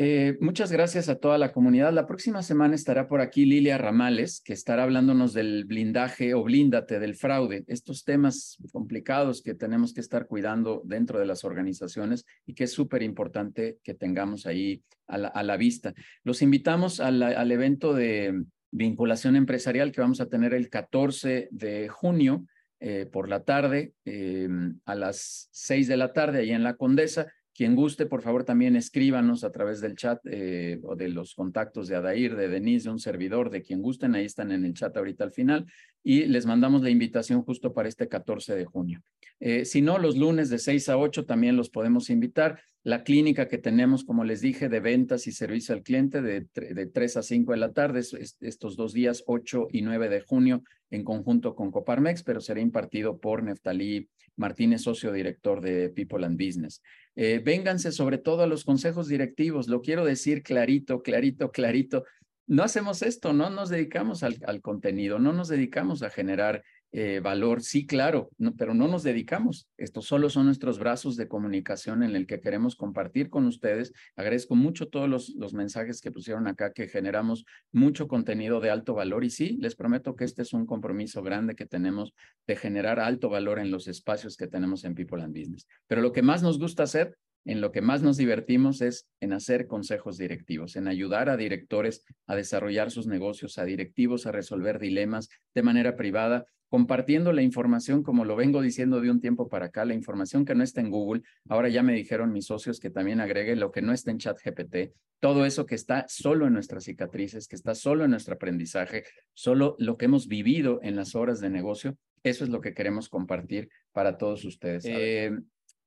Eh, muchas gracias a toda la comunidad. La próxima semana estará por aquí Lilia Ramales, que estará hablándonos del blindaje o blíndate del fraude, estos temas complicados que tenemos que estar cuidando dentro de las organizaciones y que es súper importante que tengamos ahí a la, vista. Los invitamos al evento de vinculación empresarial que vamos a tener el 14 de junio eh, por la tarde, eh, a las 6 de la tarde, ahí en la Condesa. Quien guste, por favor, también escríbanos a través del chat eh, o de los contactos de Adair, de Denise, de un servidor, de quien gusten. Ahí están en el chat ahorita al final. Y les mandamos la invitación justo para este 14 de junio. Eh, si no, los lunes de 6 a 8 también los podemos invitar. La clínica que tenemos, como les dije, de ventas y servicio al cliente de, de 3 a 5 de la tarde, estos dos días, 8 y 9 de junio, en conjunto con Coparmex, pero será impartido por Neftalí Martínez, socio director de People and Business. Eh, vénganse sobre todo a los consejos directivos, lo quiero decir clarito, clarito, clarito. No hacemos esto, no nos dedicamos al, al contenido, no nos dedicamos a generar eh, valor, sí, claro, pero no nos dedicamos. Estos solo son nuestros brazos de comunicación en el que queremos compartir con ustedes. Agradezco mucho todos los, los mensajes que pusieron acá, que generamos mucho contenido de alto valor y sí, les prometo que este es un compromiso grande que tenemos de generar alto valor en los espacios que tenemos en People and Business. Pero lo que más nos gusta hacer en lo que más nos divertimos es en hacer consejos directivos, en ayudar a directores a desarrollar sus negocios, a directivos a resolver dilemas de manera privada compartiendo la información, como lo vengo diciendo de un tiempo para acá, la información que no está en Google. Ahora ya me dijeron mis socios que también agregue lo que no está en ChatGPT, todo eso que está solo en nuestras cicatrices, que está solo en nuestro aprendizaje, solo lo que hemos vivido en las horas de negocio. Eso es lo que queremos compartir para todos ustedes. Eh,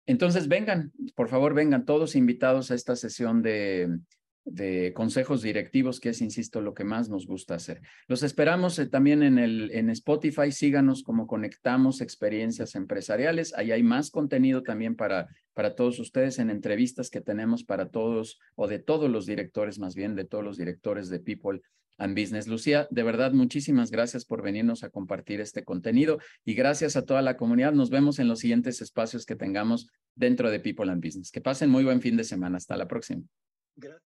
entonces, vengan, por favor, vengan todos invitados a esta sesión de, de consejos directivos, que es, insisto, lo que más nos gusta hacer. Los esperamos eh, también en, el, en Spotify, síganos como Conectamos Experiencias Empresariales, ahí hay más contenido también para, para todos ustedes en entrevistas que tenemos para todos, o de todos los directores, más bien de todos los directores de People and Business. Lucía, de verdad, muchísimas gracias por venirnos a compartir este contenido y gracias a toda la comunidad. Nos vemos en los siguientes espacios que tengamos dentro de People and Business. Que pasen muy buen fin de semana. Hasta la próxima. Gracias.